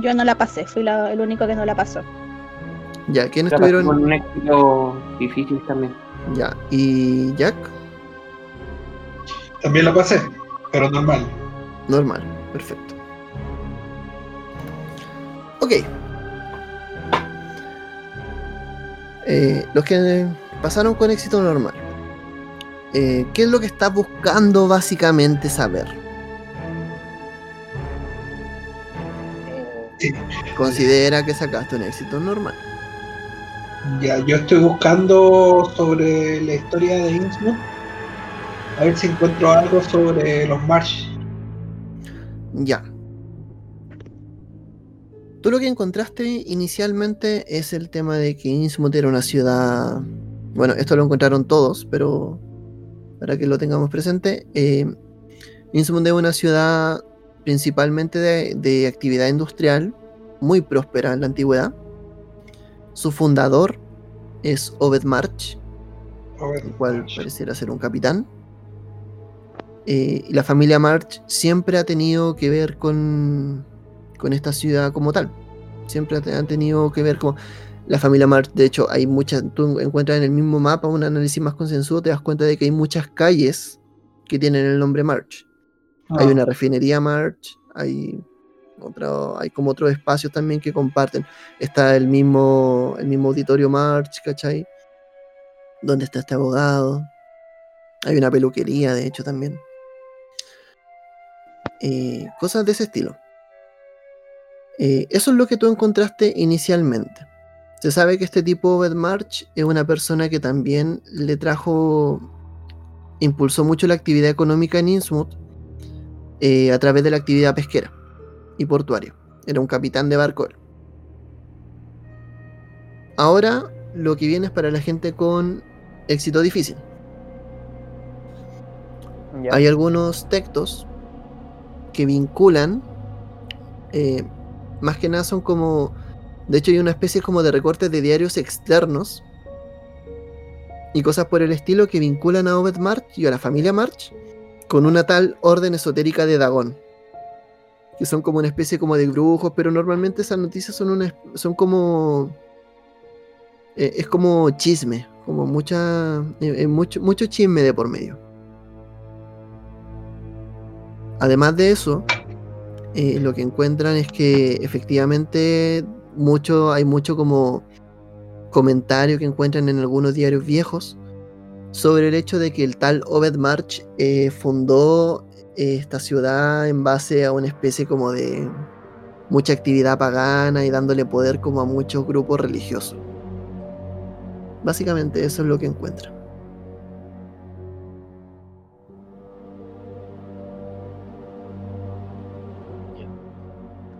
Yo no la pasé, fui la- el único que no la pasó. Ya, ¿quiénes La pasé tuvieron? con un éxito difícil también. Ya. ¿Y Jack? también la pasé, pero normal. Normal. Perfecto. Ok. Eh, los que pasaron con éxito normal. Eh, ¿Qué es lo que estás buscando básicamente saber? Eh, Considera que sacaste un éxito normal. Ya, yo estoy buscando sobre la historia de Innsmouth. A ver si encuentro algo sobre los Marsh. Ya. Tú lo que encontraste inicialmente es el tema de que Innsmouth era una ciudad. Bueno, esto lo encontraron todos, pero para que lo tengamos presente, eh, Innsmouth es una ciudad principalmente de, de actividad industrial, muy próspera en la antigüedad. Su fundador es Obed March, el cual pareciera ser un capitán. Eh, y la familia March siempre ha tenido que ver con, con esta ciudad como tal. Siempre han tenido que ver con la familia March. De hecho, hay muchas. Tú encuentras en el mismo mapa un análisis más consensuado, te das cuenta de que hay muchas calles que tienen el nombre March. Hay Ah, una refinería March, hay hay como otros espacios también que comparten. Está el mismo, el mismo auditorio March, ¿cachai? Donde está este abogado. Hay una peluquería, de hecho, también. Eh, cosas de ese estilo. Eh, eso es lo que tú encontraste inicialmente. Se sabe que este tipo Obed March es una persona que también le trajo, impulsó mucho la actividad económica en Innsmouth eh, a través de la actividad pesquera y portuaria. Era un capitán de barco. Ahora lo que viene es para la gente con éxito difícil. Hay algunos textos que vinculan, eh, más que nada son como, de hecho hay una especie como de recortes de diarios externos y cosas por el estilo que vinculan a Obed March y a la familia March con una tal orden esotérica de Dagón. Que son como una especie como de brujos, pero normalmente esas noticias son una, son como eh, es como chisme, como mucha eh, eh, mucho, mucho chisme de por medio. Además de eso, lo que encuentran es que efectivamente mucho, hay mucho como comentario que encuentran en algunos diarios viejos sobre el hecho de que el tal Obed March fundó esta ciudad en base a una especie como de mucha actividad pagana y dándole poder como a muchos grupos religiosos. Básicamente eso es lo que encuentran.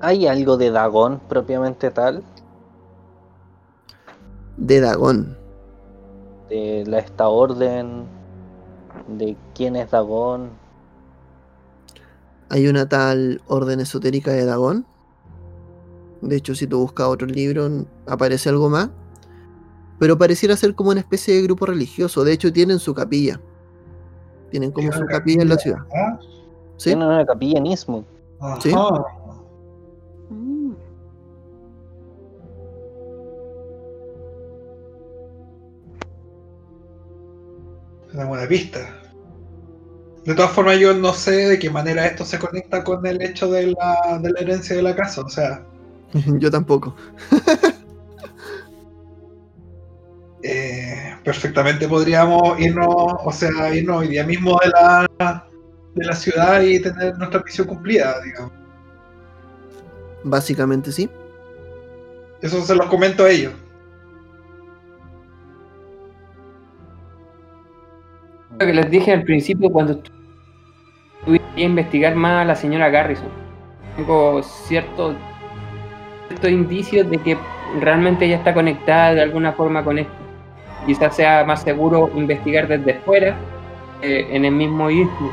¿Hay algo de Dagón propiamente tal? De Dagón. De la, esta orden. De quién es Dagón. Hay una tal orden esotérica de Dagón. De hecho, si tú buscas otro libro, aparece algo más. Pero pareciera ser como una especie de grupo religioso. De hecho, tienen su capilla. Tienen como su capilla en la ciudad. Ah, ¿Sí? Tiene una capilla en Innsmouth. ajá. Sí. Mm. Una buena pista. De todas formas, yo no sé de qué manera esto se conecta con el hecho de la, de la herencia de la casa. O sea, Yo tampoco. eh, perfectamente podríamos irnos, o sea, irnos hoy día mismo de la, de la ciudad y tener nuestra misión cumplida, digamos. Básicamente sí. Eso se los comento a ellos. Lo que les dije al principio cuando tuve que investigar más a la señora Garrison. Tengo cierto- ciertos indicios de que realmente ella está conectada de alguna forma con esto. Quizás sea más seguro investigar desde fuera eh, en el mismo istmo.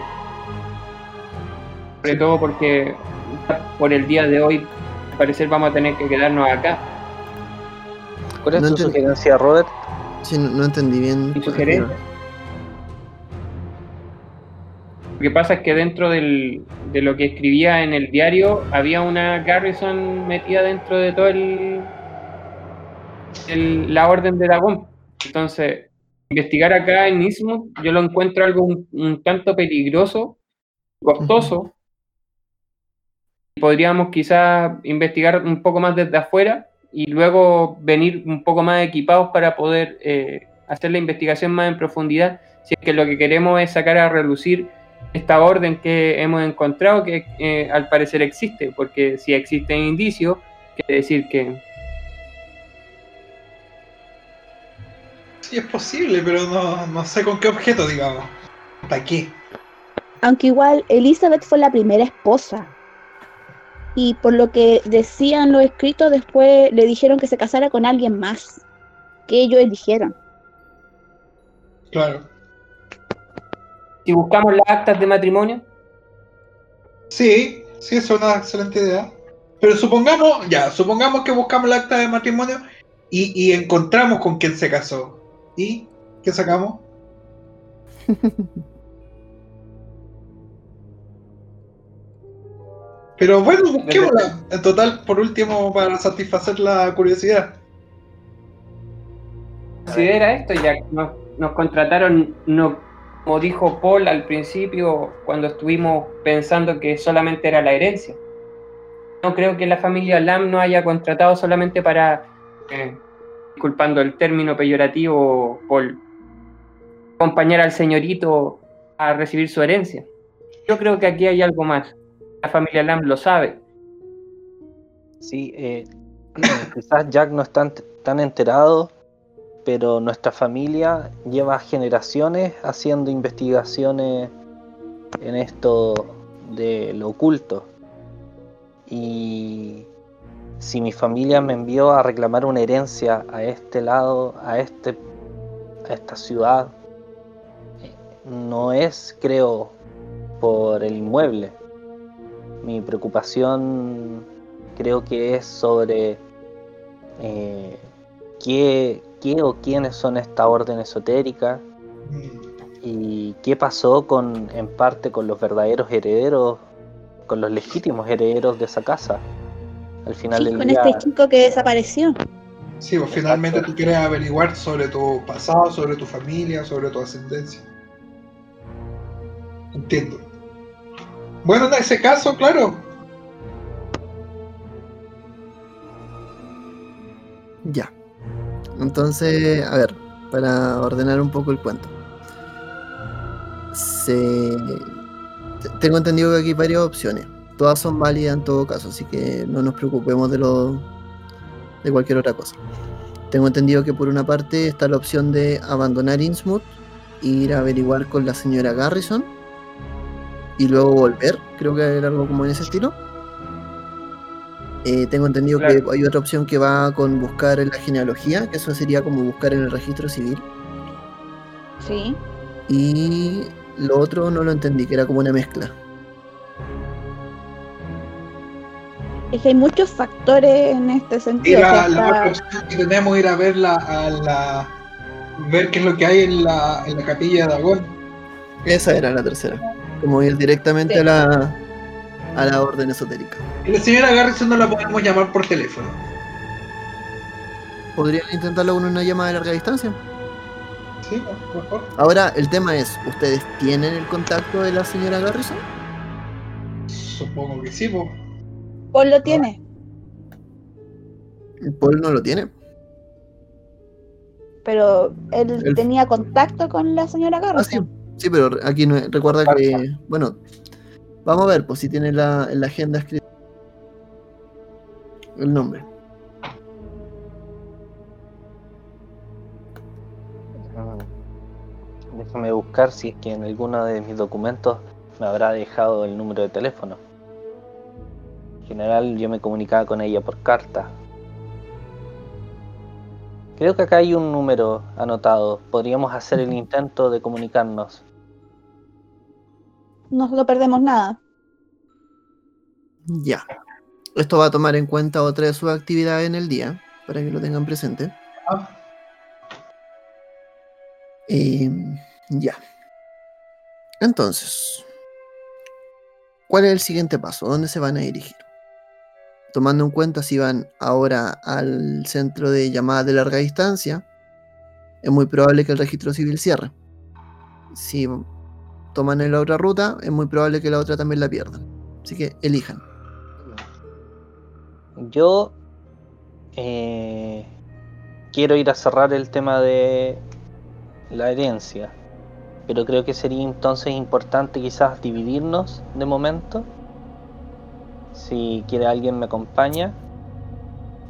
Sobre todo porque por el día de hoy, al parecer vamos a tener que quedarnos acá. ¿Cuál es No tu sugerencia, Robert? Sí, no, no entendí bien. Mi sugerencia. Lo que pasa es que dentro del- de lo que escribía en el diario había una Garrison metida dentro de todo el, el- la orden de Dagón. Entonces, investigar acá en Ismo yo lo encuentro algo un, un tanto peligroso, costoso. Podríamos quizás investigar un poco más desde afuera y luego venir un poco más equipados para poder eh, hacer la investigación más en profundidad. Si es que lo que queremos es sacar a relucir esta orden que hemos encontrado, que eh, al parecer existe, porque si existen indicios, quiere decir que Sí, es posible, pero no, no sé con qué objeto, digamos. ¿Para qué? Aunque igual Elizabeth fue la primera esposa. Y por lo que decían los escritos, después le dijeron que se casara con alguien más. Que ellos eligieron. Claro. Si buscamos las actas de matrimonio, Sí, sí, es una excelente idea. Pero supongamos, ya, supongamos que buscamos el acta de matrimonio y, y encontramos con quién se casó. ¿Y qué sacamos? Pero bueno, busquémosla. En total, por último, para satisfacer la curiosidad. considera esto, ya que nos, nos contrataron, no, como dijo Paul al principio, cuando estuvimos pensando que solamente era la herencia. No creo que la familia Lam no haya contratado solamente para, eh, disculpando el término peyorativo, por acompañar al señorito a recibir su herencia. Yo creo que aquí hay algo más. La familia Lam lo sabe. Sí, eh, quizás Jack no está tan enterado, pero nuestra familia lleva generaciones haciendo investigaciones en esto de lo oculto. Y si mi familia me envió a reclamar una herencia a este lado, a este, a esta ciudad, no es, creo, por el inmueble. Mi preocupación creo que es sobre eh, qué, qué o quiénes son esta orden esotérica y qué pasó con, en parte con los verdaderos herederos, con los legítimos herederos de esa casa. Al final Sí, del con día, este chico que desapareció. Sí, pues finalmente tú quieres averiguar sobre tu pasado, sobre tu familia, sobre tu ascendencia. Entiendo. Bueno, en ese caso, claro. Ya. Entonces, a ver, para ordenar un poco el cuento. Se... te- Tengo entendido que aquí hay varias opciones. Todas son válidas en todo caso, así que no nos preocupemos de lo de cualquier otra cosa. Tengo entendido que por una parte está la opción de abandonar Innsmouth, ir a averiguar con la señora Garrison y luego volver. Creo que era algo como en ese estilo. Eh, tengo entendido que hay otra opción que va con buscar en la genealogía, que eso sería como buscar en el registro civil. Sí. Y lo otro no lo entendí, que era como una mezcla. Es que hay muchos factores en este sentido. la, o sea, la opción que tenemos ir a ver la, a la ver qué es lo que hay en la, en la capilla de Dagón. Esa era la tercera. Como ir directamente Sí. a la a la orden esotérica. Y la señora Garrison no la podemos llamar por teléfono. ¿Podrían intentarlo con una llamada de larga distancia? Sí, mejor. Ahora, el tema es, ¿ustedes tienen el contacto de la señora Garrison? Supongo que sí, po. Paul lo tiene. Paul no lo tiene. Pero él El- tenía contacto con la señora Ah, sí, Garrison. sí, pero aquí no, recuerda que, bueno, vamos a ver, pues si tiene la, en la agenda escrito el nombre. Mm. Déjame buscar si es que en alguno de mis documentos me habrá dejado el número de teléfono. En general yo me comunicaba con ella por carta. Creo que acá hay un número anotado. Podríamos hacer el intento de comunicarnos. No no perdemos nada. Ya. Esto va a tomar en cuenta otra de sus actividades en el día, para que lo tengan presente. Ah, Eh, ya. Entonces, ¿cuál es el siguiente paso? ¿Dónde se van a dirigir? Tomando en cuenta si van ahora al centro de llamadas de larga distancia, es muy probable que el registro civil cierre. Si toman en la otra ruta, es muy probable que la otra también la pierdan. Así que elijan. Yo eh, quiero ir a cerrar el tema de la herencia, pero creo que sería entonces importante quizás dividirnos de momento. Si quiere alguien me acompaña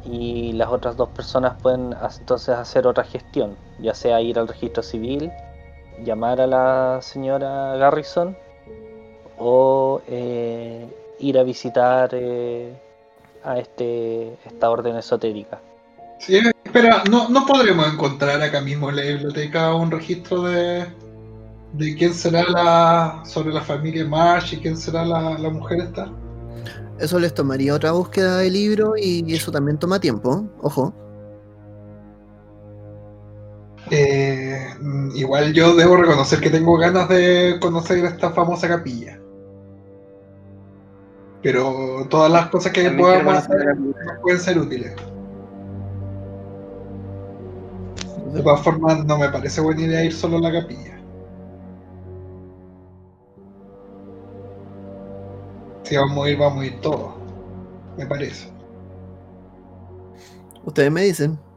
y las otras dos personas pueden entonces hacer otra gestión, ya sea ir al registro civil, llamar a la señora Garrison o eh, ir a visitar eh, a este esta orden esotérica. sí, espera, ¿no, ¿no podremos encontrar acá mismo en la biblioteca un registro de, de quién será la. sobre la familia Marsh y quién será la, la mujer esta? Eso les tomaría otra búsqueda de libro y eso también toma tiempo. Ojo. Eh, igual yo debo reconocer que tengo ganas de conocer esta famosa capilla. Pero todas las cosas que También podamos hacer pueden ser útiles. De todas formas, no me parece buena idea ir solo a la capilla. Si vamos a ir, vamos a ir todos. Me parece. Ustedes me dicen.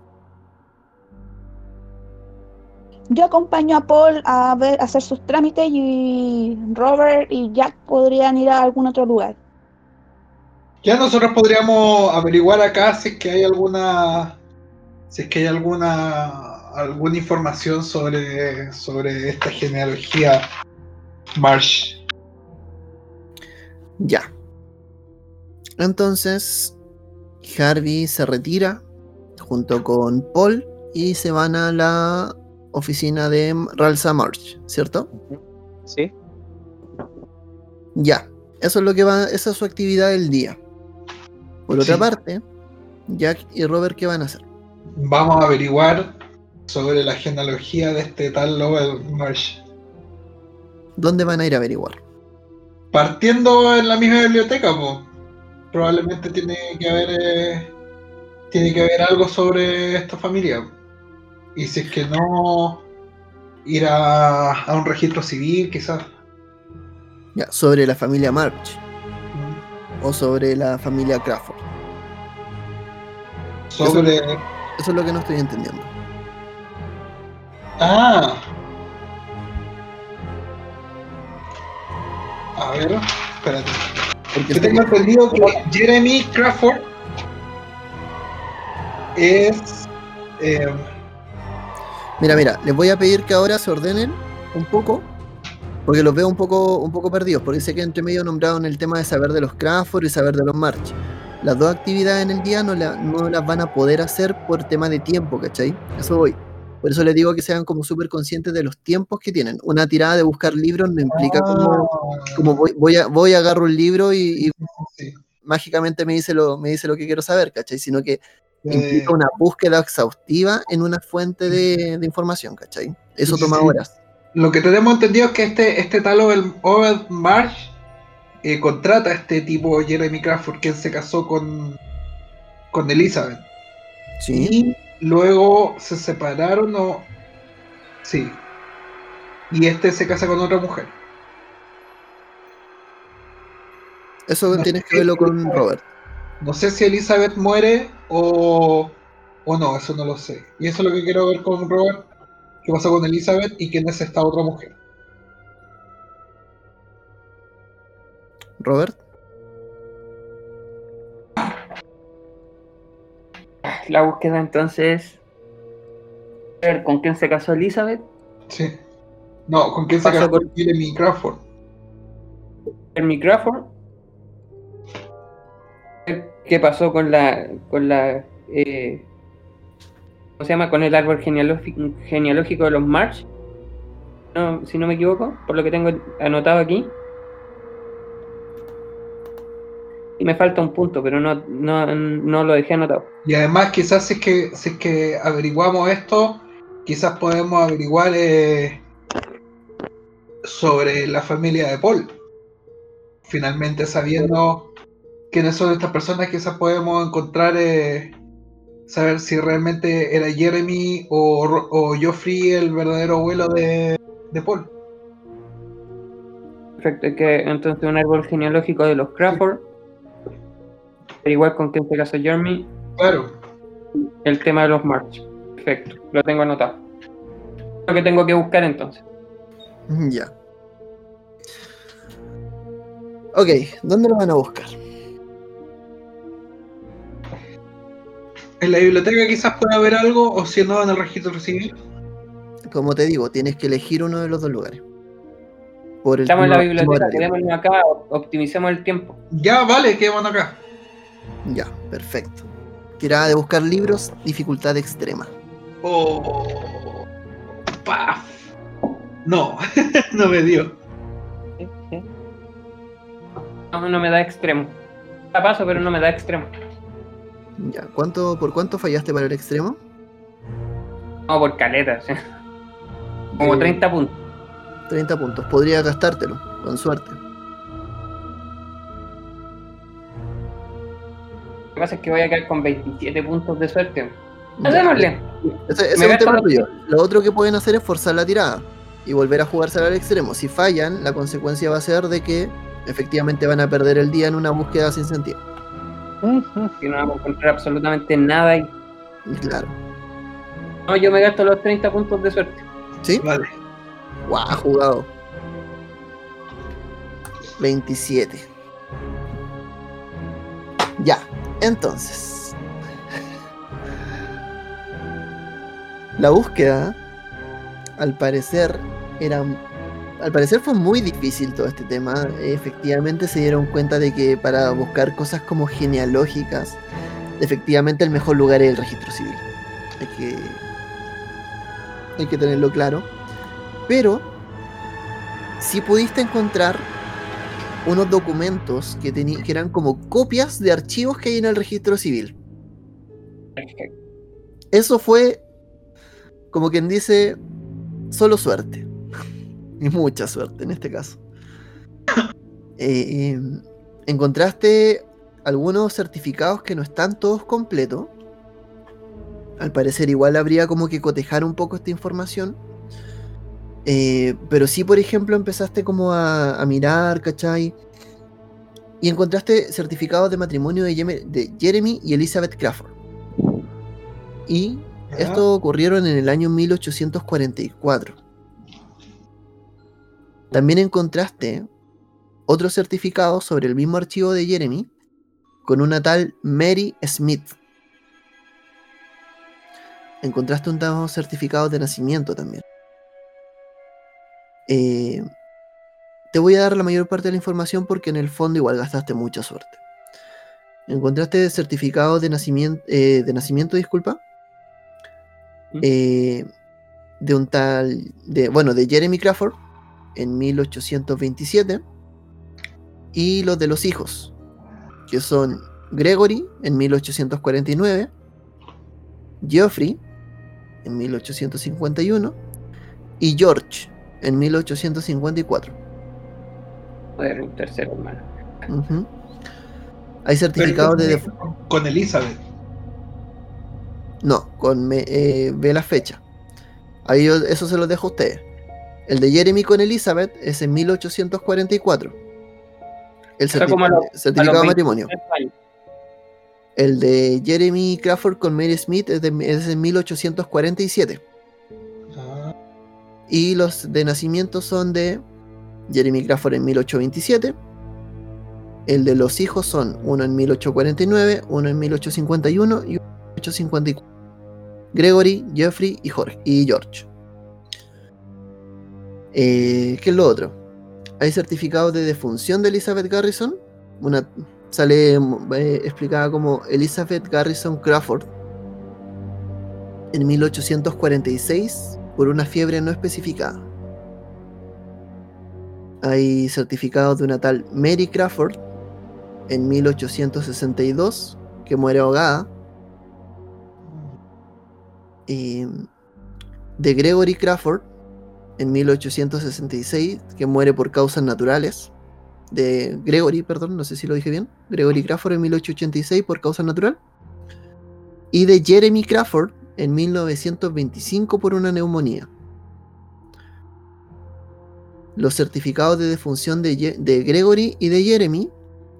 Yo acompaño a Paul a ver a hacer sus trámites y Robert y Jack podrían ir a algún otro lugar. Ya nosotros podríamos averiguar acá si es que hay alguna. Si es que hay alguna. alguna información sobre. sobre esta genealogía Marsh. Ya. Entonces, Harvey se retira junto con Paul y se van a la oficina de Ralsa March, ¿cierto? ¿Sí? Ya. Eso es lo que va, esa es su actividad del día. Por otra Sí. parte, Jack y Robert, ¿qué van a hacer? Vamos a averiguar sobre la genealogía de este tal Lowell Marsh. ¿Dónde van a ir a averiguar? Partiendo en la misma biblioteca, po, probablemente tiene que haber eh, tiene que haber algo sobre esta familia. Y si es que no, ir a, a un registro civil, quizás. Ya, sobre la familia March o sobre la familia Crawford. Sobre. Eso es lo que no estoy entendiendo. Ah. A ver, espérate. Porque Yo tengo entendido que Jeremy Crawford es. eh, Mira, mira, les voy a pedir que ahora se ordenen un poco, porque los veo un poco, un poco perdidos, porque sé que entre medio nombraron el tema de saber de los Crawford y saber de los March. Las dos actividades en el día no, la- no las van a poder hacer por tema de tiempo, ¿cachai? Eso voy. Por eso les digo que sean como súper conscientes de los tiempos que tienen. Una tirada de buscar libros no implica como, ah, como voy, voy, a, voy a agarro un libro y, y sí. mágicamente me dice, lo, me dice lo que quiero saber, ¿cachai? Sino que implica una búsqueda exhaustiva en una fuente de, de información, ¿cachai? Eso toma sí. horas. Lo que tenemos entendido es que este, este tal Owen, Marsh eh, contrata a este tipo Jeremy Crawford, quien se casó con, con Elizabeth. Sí. Y luego se separaron o, Sí. Y este se casa con otra mujer. Eso No tienes que verlo con Robert. No sé si Elizabeth muere o, o no, eso no lo sé. Y eso es lo que quiero ver con Robert. ¿Qué pasó con Elizabeth y quién es esta otra mujer? Robert, La búsqueda entonces. A ver, ¿con quién se casó Elizabeth? Sí. No, ¿con quién se casó con- Jeremy Crawford? El micrófono. ¿Qué pasó con la. con la. eh, ¿Cómo se llama? Con el árbol genealógico, de los March? Si no me equivoco, por lo que tengo anotado aquí. Y me falta un punto, pero no, no, no lo dejé anotado. Y además quizás si es que, si es que averiguamos esto, quizás podemos averiguar eh, sobre la familia de Paul. Finalmente sabiendo quiénes son estas personas, quizás podemos encontrar, eh, saber si realmente era Jeremy o, o Joffrey el verdadero abuelo de, de Paul. Perfecto, es que entonces un árbol genealógico de los Crawford. Igual con quién se casó Jeremy, Claro. el tema de los March. Perfecto, lo tengo anotado. Lo que tengo que buscar entonces. ya. Ok, ¿dónde lo van a buscar? En la biblioteca quizás pueda haber algo, o si no en el registro civil. Como te digo, tienes que elegir uno de los dos lugares. Por el Estamos en la biblioteca, quedémonos acá, optimicemos el tiempo. Ya, vale, quedémonos acá. Ya, perfecto. Tirada de buscar libros, dificultad extrema. Oh. Paf. No, no me dio. No, no me da extremo. La paso, pero no me da extremo. Ya, ¿cuánto, ¿por cuánto fallaste para el extremo? No, por caleta, sí. Como Eh, 30 puntos. 30 puntos. Podría gastártelo, con suerte. Lo que pasa es que voy a quedar con 27 puntos de suerte. Hacémosle. Ese, ese es un tema tuyo. Lo otro que pueden hacer es forzar la tirada y volver a jugársela al extremo. Si fallan, la consecuencia va a ser de que efectivamente van a perder el día en una búsqueda sin sentido. Que no vamos a encontrar absolutamente nada y Claro. No, yo me gasto los 30 puntos de suerte. ¿Sí? Vale. Guau, jugado. 27. Ya, entonces. La búsqueda, al parecer, era. Al parecer fue muy difícil todo este tema. Efectivamente se dieron cuenta de que para buscar cosas como genealógicas, efectivamente el mejor lugar es el registro civil. Hay que. Hay que tenerlo claro. Pero sí pudiste encontrar unos documentos que, que eran como copias de archivos que hay en el registro civil. Eso fue, como quien dice, solo suerte. Y mucha suerte en este caso. Eh, eh, encontraste algunos certificados que no están todos completos. Al parecer igual habría como que cotejar un poco esta información. Eh, pero sí, por ejemplo, empezaste como a, a mirar, ¿cachai? Y encontraste certificados de matrimonio de, Yeme- de Jeremy y Elizabeth Crawford. Y esto ocurrieron en el año 1844. También encontraste otro certificado sobre el mismo archivo de Jeremy con una tal Mary Smith. Encontraste un nuevo certificado de nacimiento también. Eh, te voy a dar la mayor parte de la información porque en el fondo igual gastaste mucha suerte. Encontraste certificado de nacimiento, de nacimiento, disculpa, ¿Mm? eh, de un tal, de, bueno, de Jeremy Crawford en 1827 y los de los hijos, que son Gregory en 1849, Geoffrey en 1851 y George en 1854. Joder, un tercero, hermano. Hay certificados de... Con- Con Elizabeth. No, con me- eh, ve la fecha. Ahí yo- eso se lo dejo a ustedes. El de Jeremy con Elizabeth es en 1844. El certificado de matrimonio. 23 años. El de Jeremy Crawford con Mary Smith es, de, es en 1847. Ah, Y los de nacimiento son de Jeremy Crawford en 1827. El de los hijos son uno en 1849, uno en 1851 y uno en 1854. Gregory, Jeffrey y, Jorge, y George. Eh, ¿Qué es lo otro? Hay certificados de defunción de Elizabeth Garrison. Una, sale eh, explicada como Elizabeth Garrison Crawford en 1846 por una fiebre no especificada. Hay certificados de una tal Mary Crawford en 1862 que muere ahogada. De Gregory Crawford en 1866 que muere por causas naturales. De Gregory, perdón, no sé si lo dije bien. Gregory Crawford en 1886 por causa natural. Y de Jeremy Crawford en 1925 por una neumonía. Los certificados de defunción de, Ye- de Gregory y de Jeremy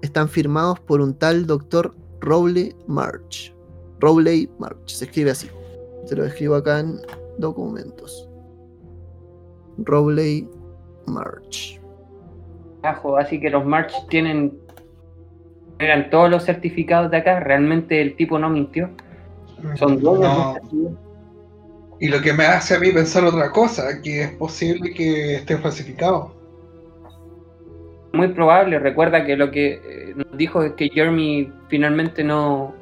están firmados por un tal doctor Rowley March. Rowley March, se escribe así. Se lo escribo acá en documentos. Rowley March. Ajo, así que los March tienen eran todos los certificados de acá, realmente el tipo no mintió. Son de no. Y lo que me hace a mí pensar otra cosa, que es posible que esté falsificado. Muy probable, recuerda que lo que eh, nos dijo es que Jeremy finalmente no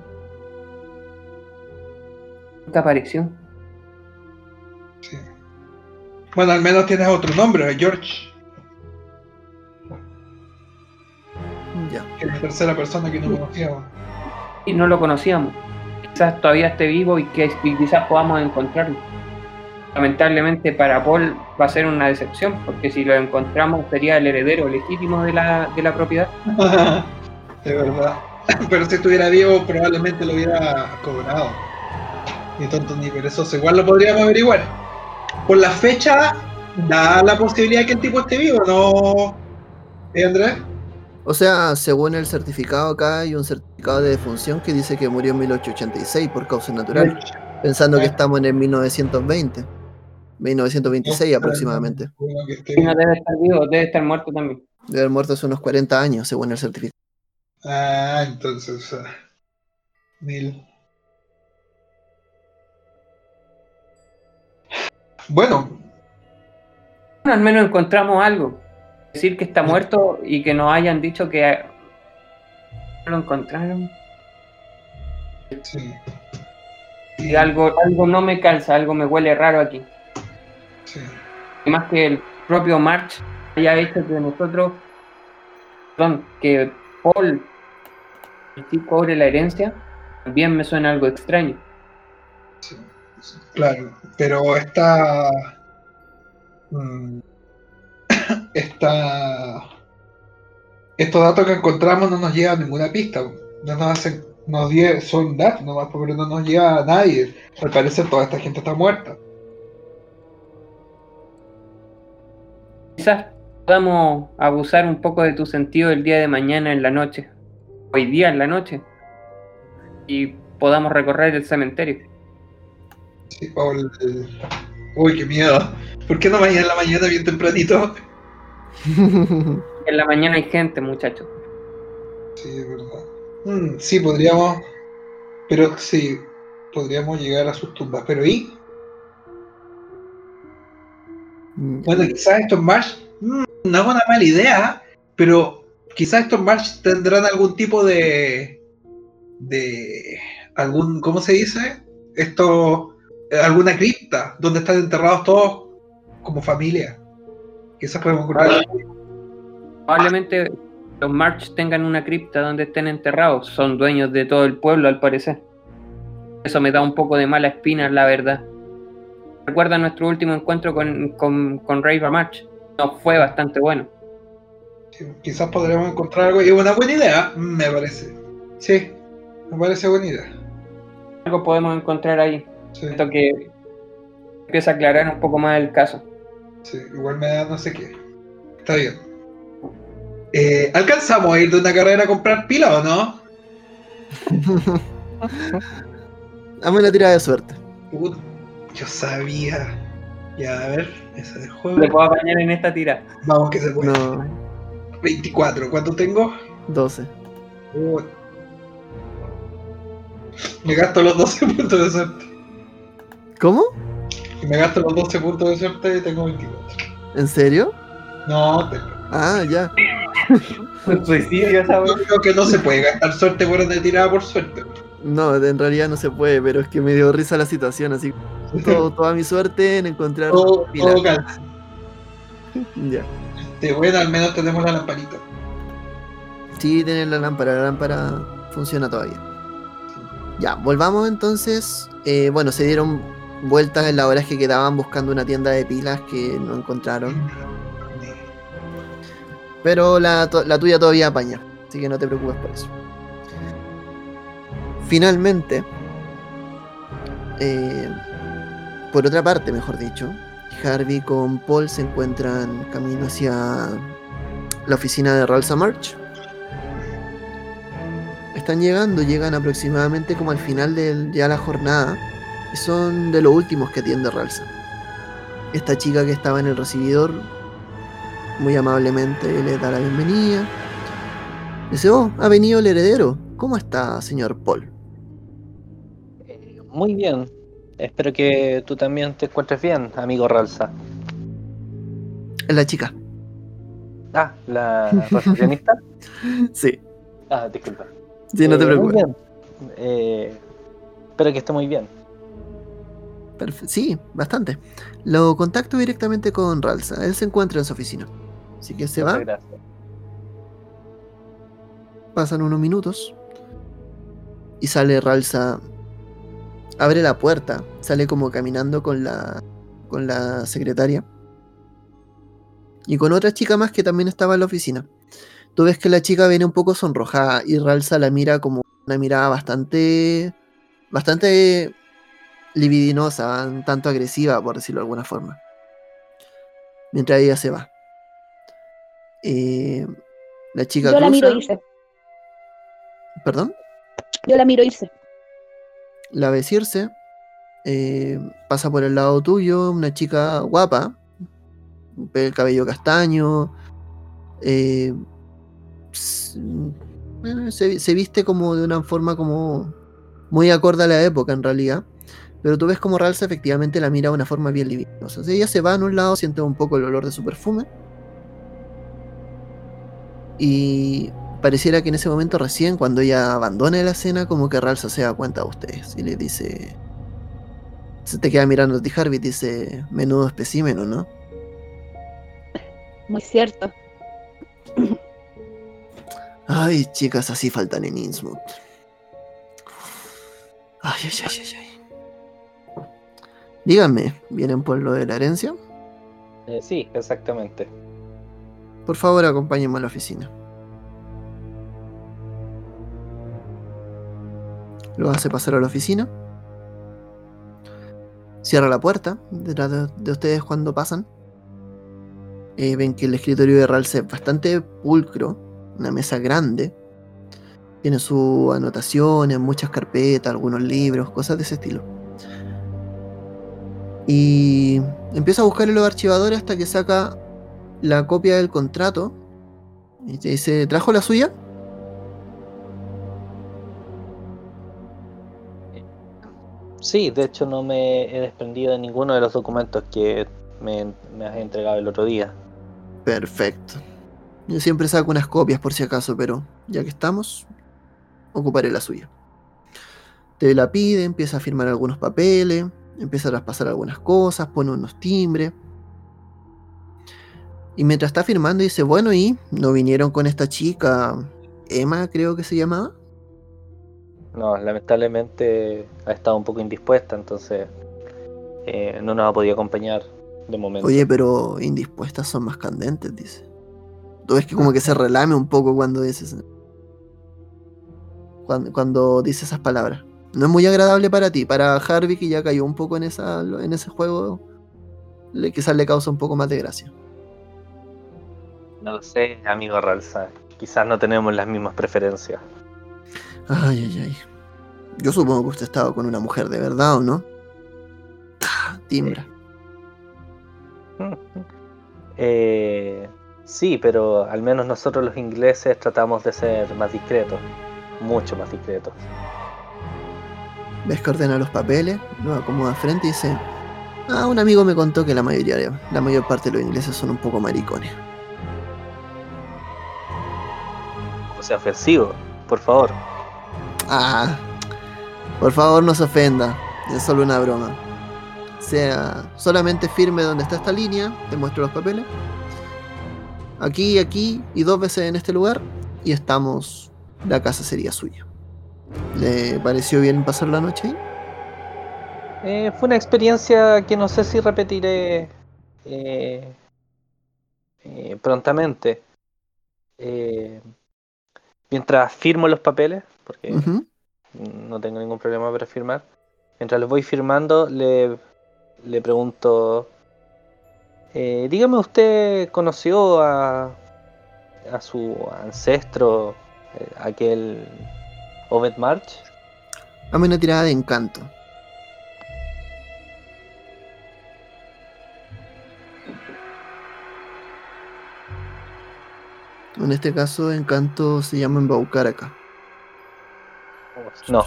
nunca apareció. Sí. Bueno, al menos tienes otro nombre, George, Ya. que es la tercera persona que no conocíamos. Y no lo conocíamos. Quizás todavía esté vivo y que y quizás podamos encontrarlo. Lamentablemente para Paul va a ser una decepción, porque si lo encontramos sería el heredero legítimo de la, de la propiedad. de verdad. Pero si estuviera vivo, probablemente lo hubiera cobrado. Ni tonto ni perezoso. Igual lo podríamos averiguar. Por la fecha, da la posibilidad que el tipo esté vivo, ¿no? ¿Eh, Andrés? O sea, según el certificado acá hay un certificado de defunción que dice que murió en 1886 por causa natural, pensando que estamos en el 1920, 1926 aproximadamente. No debe estar vivo, debe estar muerto también. Debe haber muerto hace unos 40 años, según el certificado. Ah, entonces. mil. Bueno, Bueno, al menos encontramos algo. Decir que está muerto y que nos hayan dicho que no lo encontraron. sí. Y algo, algo no me calza, algo me huele raro aquí. sí. Y más que el propio March haya hecho que nosotros, perdón, que Paul sí cobre la herencia, también me suena algo extraño. Sí, Claro, pero esta. mm, esta. Estos datos que encontramos no nos llevan a ninguna pista. No nos hacen. Nos son datos pero no nos lleva a nadie. Al parecer, toda esta gente está muerta. Quizás podamos abusar un poco de tu sentido el día de mañana en la noche, hoy día en la noche, y podamos recorrer el cementerio. Sí, el- Uy, qué miedo. ¿Por qué no mañana en la mañana bien tempranito? En la mañana hay gente, muchachos. Sí, es verdad. Mm, sí, podríamos. Pero sí, podríamos llegar a sus tumbas. Pero ¿y? Bueno, quizás estos March mm, no es una mala idea, pero quizás estos March tendrán algún tipo de. de. algún. ¿cómo se dice? Esto. Alguna cripta donde están enterrados todos como familia. Quizás podemos encontrar. Probablemente los March tengan una cripta donde estén enterrados. Son dueños de todo el pueblo, al parecer. Eso me da un poco de mala espina, la verdad. Recuerda nuestro último encuentro con, con, con Rayva March. No fue bastante bueno. Sí, Quizás podremos encontrar algo. Y es una buena idea, me parece. Sí, me parece buena idea. Algo podemos encontrar ahí. Sí. Siento que empieza a aclarar un poco más el caso. Sí, igual me da no sé qué. Está bien. Eh, ¿Alcanzamos a ir de una carrera a comprar pila o no? Dame una tirada de suerte. Put- yo sabía. Ya, a ver, esa de Le juego. puedo apañar en esta tira. Vamos que se puede. No, 24. ¿Cuánto tengo? 12. Uh. Me gasto los 12 puntos de suerte. ¿Cómo? Si me gasto los 12 puntos de suerte, tengo 24. ¿En serio? No, te- Ah, ya. Suicidio, yo creo que no se puede gastar suerte por una tirada por suerte. No, en realidad no se puede, pero es que me dio risa la situación, así que todo- toda mi suerte en encontrar Todo, todo calza. Ya. Este, bueno, al menos tenemos la lamparita. Sí, tienen la lámpara, la lámpara funciona todavía. Ya, volvamos entonces. Eh, bueno, se dieron vueltas en las horas que quedaban buscando una tienda de pilas que no encontraron. Pero la, la tuya todavía apaña, así que no te preocupes por eso. Finalmente, eh, por otra parte, mejor dicho, Harvey con Paul se encuentran camino hacia la oficina de Ralsa March. Están llegando, llegan aproximadamente como al final de ya la jornada y son de los últimos que atiende Ralsa. Esta chica que estaba en el recibidor muy amablemente le da la bienvenida. Dice, oh, ha venido el heredero. ¿Cómo está, señor Paul? Eh, Muy bien. Espero que tú también te encuentres bien, amigo Ralsa. Es la chica. Ah, la recepcionista. Sí, Ah, disculpa. sí, no te Eh, muy preocupes. bien. Eh, espero que esté muy bien. Perfe- sí, bastante. Lo contacto directamente con Ralsa. Él se encuentra en su oficina. Así que se Muchas va, gracias. pasan unos minutos. Y sale Ralsa. Abre la puerta. Sale como caminando con la. con la secretaria. Y con otra chica más que también estaba en la oficina. Tú ves que la chica viene un poco sonrojada. Y Ralsa la mira como una mirada bastante. bastante libidinosa, un tanto agresiva, por decirlo de alguna forma. Mientras ella se va. Eh, la chica Yo la miro irse. Perdón. Yo la miro irse. La ves irse. eh, pasa por el lado tuyo. Una chica guapa. El cabello castaño. eh, eh, se, se viste como de una forma como muy acorde a la época en realidad. Pero tú ves como Ralsa efectivamente la mira de una forma bien libidinosa. O sea, ella se va en un lado, siente un poco el olor de su perfume. Y pareciera que en ese momento recién, cuando ella abandona la escena, como que Ralsa se da cuenta de ustedes y le dice... Se te queda mirando a ti Harvey dice, menudo especímeno, ¿no? Muy cierto. Ay, chicas, así faltan en Innsmouth. Ay, ay, ay, ay, ay. Díganme, ¿vienen por lo de la herencia? Eh, sí, exactamente. Por favor, acompáñenme a la oficina. Lo hace pasar a la oficina. Cierra la puerta detrás de, de ustedes cuando pasan. Eh, ven que el escritorio de Ralse es bastante pulcro. Una mesa grande. Tiene sus anotaciones, muchas carpetas, algunos libros, cosas de ese estilo. Y empieza a buscar en los archivadores hasta que saca la copia del contrato. Y te dice, ¿trajo la suya? Sí, de hecho no me he desprendido de ninguno de los documentos que me, me has entregado el otro día. Perfecto. Yo siempre saco unas copias por si acaso, pero ya que estamos, ocuparé la suya. Te la pide, empieza a firmar algunos papeles, empieza a traspasar algunas cosas, pone unos timbres. Y mientras está firmando dice, bueno, ¿y no vinieron con esta chica? Emma creo que se llamaba. No, lamentablemente ha estado un poco indispuesta, entonces eh, no nos ha podido acompañar de momento. Oye, pero indispuestas son más candentes, dice. Tú ves que como que se relame un poco cuando dices. Cuando, cuando dice esas palabras. No es muy agradable para ti. Para Harvey, que ya cayó un poco en, esa, en ese juego, le, quizás le causa un poco más de gracia. No lo sé, amigo Ralsa. Quizás no tenemos las mismas preferencias. Ay, ay, ay. Yo supongo que usted estaba con una mujer de verdad, ¿o no? Ah, timbra. Eh, sí, pero al menos nosotros los ingleses tratamos de ser más discretos. Mucho más discretos. Ves que ordena los papeles, lo acomoda frente y dice: Ah, un amigo me contó que la mayoría, la mayor parte de los ingleses son un poco maricones. O sea, ofensivo, por favor. Ah, por favor no se ofenda, es solo una broma. Sea solamente firme donde está esta línea, te muestro los papeles. Aquí, aquí y dos veces en este lugar y estamos, la casa sería suya. ¿Le pareció bien pasar la noche ahí? Eh, fue una experiencia que no sé si repetiré eh, eh, prontamente. mientras firmo los papeles, porque no tengo ningún problema para firmar, mientras los voy firmando, le, le pregunto, dígame, ¿usted conoció a, a su ancestro, aquel Obed March? Dame una tirada de encanto. En este caso, encanto se llama embaucar acá. No.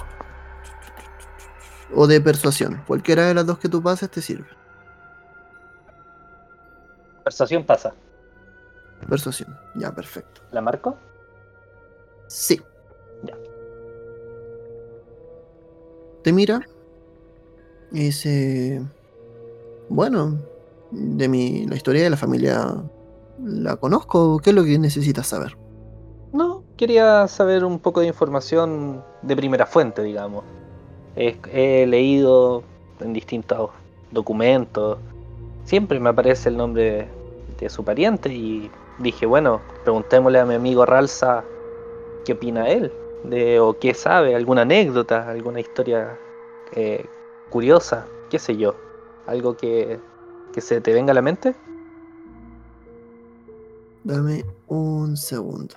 O de persuasión. Cualquiera de las dos que tú pases te sirve. Persuasión pasa. Persuasión. Ya, perfecto. ¿La marco? Sí. Te mira y dice, bueno, de mi, la historia de la familia la conozco. ¿Qué es lo que necesitas saber? No, quería saber un poco de información de primera fuente, digamos. He, leído en distintos documentos. Siempre me aparece el nombre de su pariente y dije, bueno, preguntémosle a mi amigo Ralsa qué opina él, de, o qué sabe, alguna anécdota, alguna historia eh, curiosa, qué sé yo, algo que, que se te venga a la mente. Dame un segundo.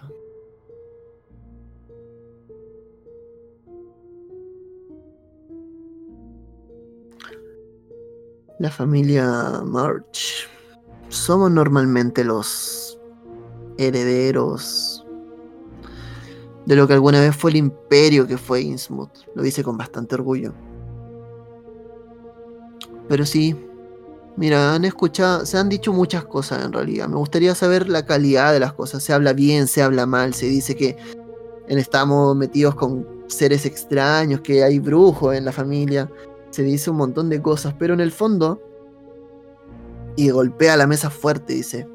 La familia March. Somos normalmente los herederos de lo que alguna vez fue el imperio que fue Innsmouth. Lo dice con bastante orgullo. Pero sí, Mira, han escuchado, se han dicho muchas cosas en realidad. Me gustaría saber la calidad de las cosas. Se habla bien, se habla mal, se dice que estamos metidos con seres extraños, que hay brujos en la familia. Se dice un montón de cosas, pero en el fondo, y golpea la mesa fuerte, dice,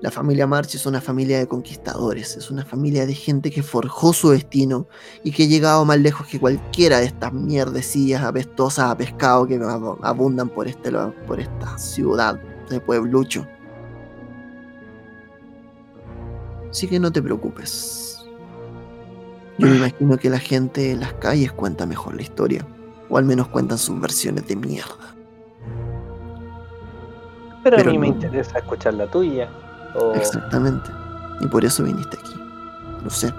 la familia March es una familia de conquistadores, es una familia de gente que forjó su destino y que ha llegado más lejos que cualquiera de estas mierdecillas apestosas a pescado que abundan por, este, por esta ciudad de pueblucho. Así que no te preocupes. Yo me imagino que la gente en las calles cuenta mejor la historia, o al menos cuentan sus versiones de mierda. Pero, a mí me interesa escuchar la tuya. Exactamente. Y por eso viniste aquí. Lo sé.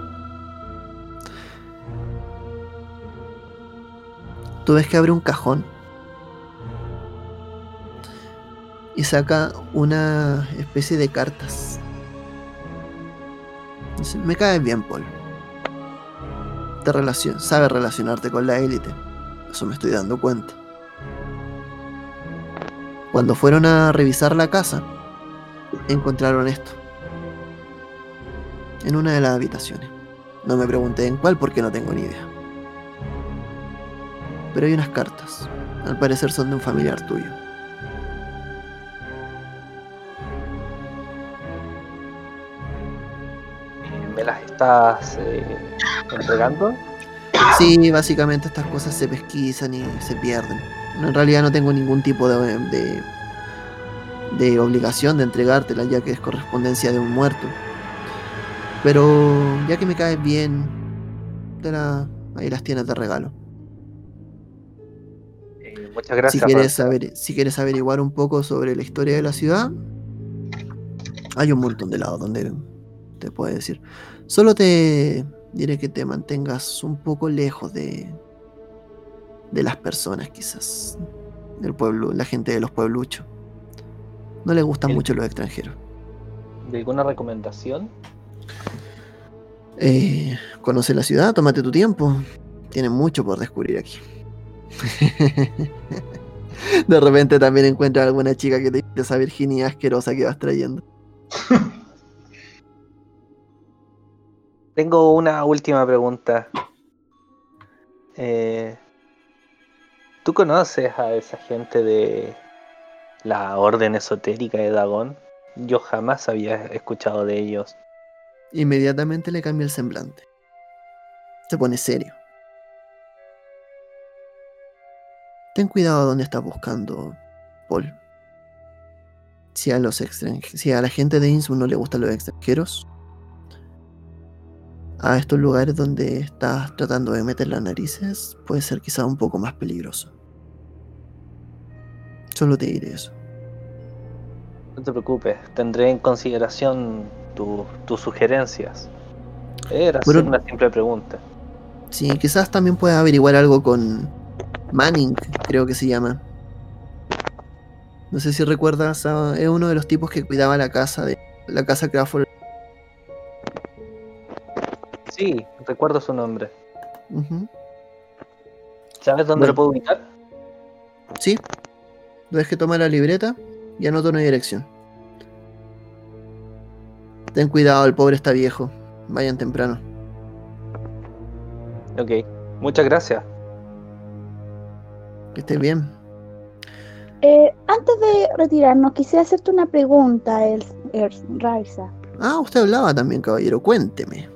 Tú ves que abre un cajón y saca una especie de cartas. Dice, me caes bien, Paul. Te relacion sabe relacionarte con la élite. Eso me estoy dando cuenta. Cuando fueron a revisar la casa, encontraron esto. En una de las habitaciones. No me pregunté en cuál porque no tengo ni idea. Pero hay unas cartas. Al parecer son de un familiar tuyo. ¿Me las estás eh, entregando? Sí, básicamente estas cosas se pesquisan y se pierden. En realidad no tengo ningún tipo de, de de obligación de entregártela ya que es correspondencia de un muerto. Pero ya que me caes bien, ahí las tienes de regalo. Muchas gracias. si, quieres saber, si quieres averiguar un poco sobre la historia de la ciudad, hay un montón de lados donde te puede decir. Solo te diré que te mantengas un poco lejos de, de las personas, quizás. Del pueblo, la gente de los puebluchos. No les gustan El- mucho los extranjeros. ¿De alguna recomendación? Eh, conoce la ciudad, tómate tu tiempo. Tienen mucho por descubrir aquí. De repente también encuentras alguna chica que te dice esa virginidad asquerosa que vas trayendo. Tengo una última pregunta. Eh, ¿Tú conoces a esa gente de la orden esotérica de Dagón? Yo jamás había escuchado de ellos. Inmediatamente le cambia el semblante. Se pone serio. Ten cuidado donde estás buscando, Paul. Si a los si a la gente de Innsmouth no le gustan los extranjeros, a estos lugares donde estás tratando de meter las narices puede ser quizá un poco más peligroso. Solo te diré eso. No te preocupes, tendré en consideración tu- tus sugerencias. Era Bueno. una simple pregunta. Sí, quizás también puedas averiguar algo con Manning, creo que se llama. No sé si recuerdas, a- es uno de los tipos que cuidaba la casa de la casa Crawford. Sí, recuerdo su nombre. ¿Sabes dónde Bueno. lo puedo ubicar? Sí. Debes que tomar la libreta y anota una dirección. Ten cuidado, el pobre está viejo. Vayan temprano. Ok, muchas gracias. Que estés bien. Eh, antes de retirarnos, quisiera hacerte una pregunta, El, El- Raiza. Ah, usted hablaba también, caballero. Cuénteme.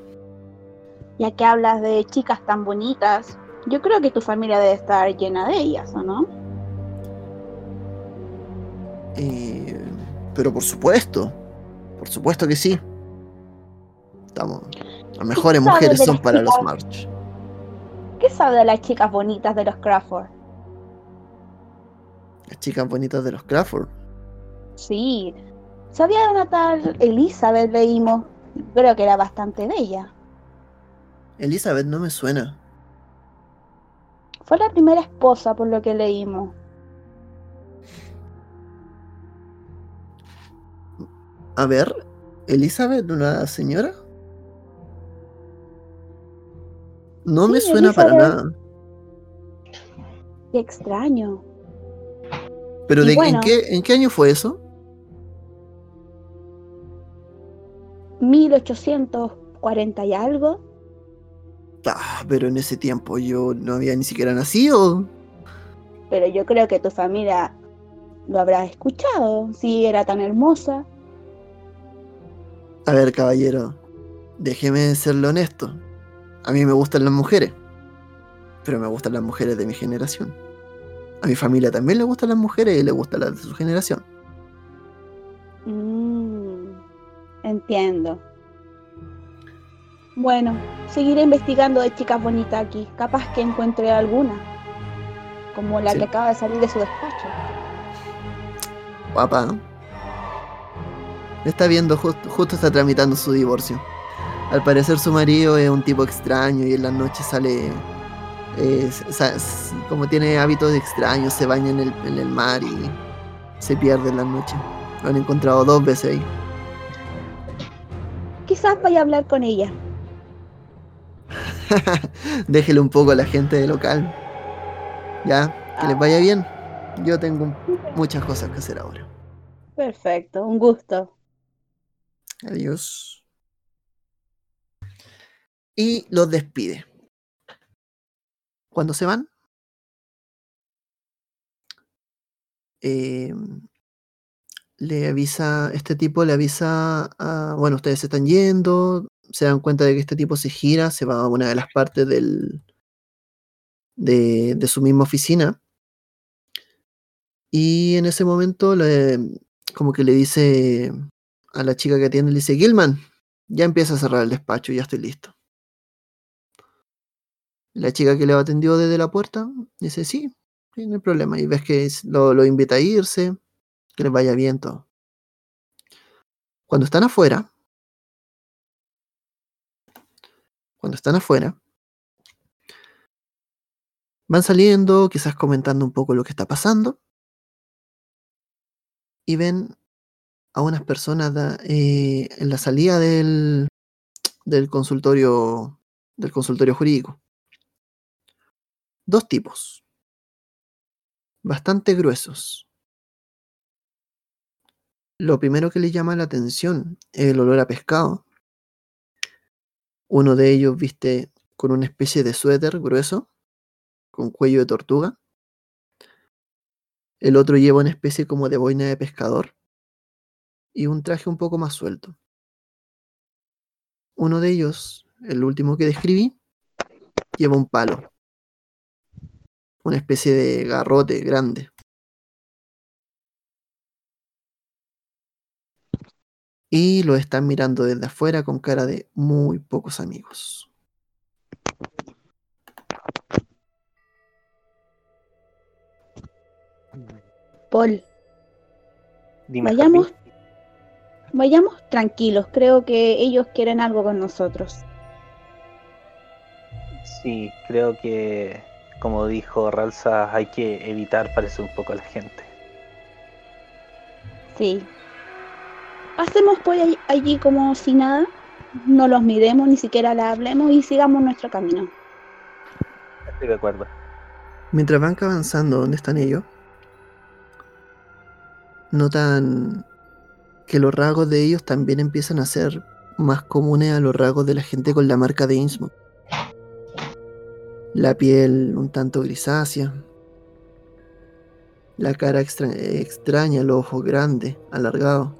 Ya que hablas de chicas tan bonitas, yo creo que tu familia debe estar llena de ellas, ¿o no? Eh, pero por supuesto. Por supuesto que sí. Estamos. Las mejores mujeres son para los? March. ¿Qué sabe de las chicas bonitas de los Crawford? Las chicas bonitas de los Crawford. Sí, sabía de una tal Elizabeth, leímos. Creo que era bastante bella. Elizabeth no me suena. Fue la primera esposa, por lo que leímos. A ver, Elizabeth, una señora. No me suena para nada. Qué extraño. Pero de, ¿en, qué, ¿en qué año fue eso? 1840 y algo. Ah, pero en ese tiempo yo no había ni siquiera nacido. Pero yo creo que tu familia lo habrá escuchado, si era tan hermosa. A ver, caballero, déjeme serle honesto. A mí me gustan las mujeres, pero me gustan las mujeres de mi generación. A mi familia también le gustan las mujeres y le gustan las de su generación. Mm, entiendo. Bueno, seguiré investigando de chicas bonitas aquí. Capaz que encuentre alguna. Como la Sí. que acaba de salir de su despacho. Papá. Está viendo, justo, justo está tramitando su divorcio. Al parecer su marido es un tipo extraño y en las noches sale... eh, sa- como tiene hábitos extraños, se baña en el, en el mar y se pierde en las noches. Lo han encontrado dos veces ahí. Quizás vaya a hablar con ella. Déjele un poco a la gente de local. Ya, que les vaya bien. Yo tengo muchas cosas que hacer ahora. Perfecto, un gusto. Adiós. Y los despide. Cuando se van, eh, le avisa, este tipo le avisa a, bueno, ustedes se están yendo, se dan cuenta de que este tipo se gira, se va a una de las partes del, de, de su misma oficina. Y en ese momento, le, como que le dice a la chica que atiende, le dice, Gilman, ya empieza a cerrar el despacho, ya estoy listo. La chica que le atendió desde la puerta dice, sí, no hay problema. Y ves que lo, lo invita a irse, que les vaya bien todo. Cuando están afuera, cuando están afuera, van saliendo, quizás comentando un poco lo que está pasando, y ven a unas personas eh, en la salida del, del consultorio del consultorio jurídico. Dos tipos, bastante gruesos. Lo primero que les llama la atención es el olor a pescado. Uno de ellos viste con una especie de suéter grueso, con cuello de tortuga. El otro lleva una especie como de boina de pescador y un traje un poco más suelto. Uno de ellos, el último que describí, lleva un palo, una especie de garrote grande. Y lo están mirando desde afuera con cara de muy pocos amigos. Paul, Dime, Vayamos. Vayamos tranquilos. Creo que ellos quieren algo con nosotros. Sí, creo que, como dijo Ralsa, hay que evitar parecer un poco a la gente. Sí. Pasemos por ahí- allí como si nada. No los miremos, ni siquiera la hablemos y sigamos nuestro camino. Estoy de acuerdo. Mientras van avanzando donde están ellos, notan que los rasgos de ellos también empiezan a ser más comunes a los rasgos de la gente con la marca de Innsmouth. La piel un tanto grisácea, la cara extra- extraña, los ojos grandes, alargados.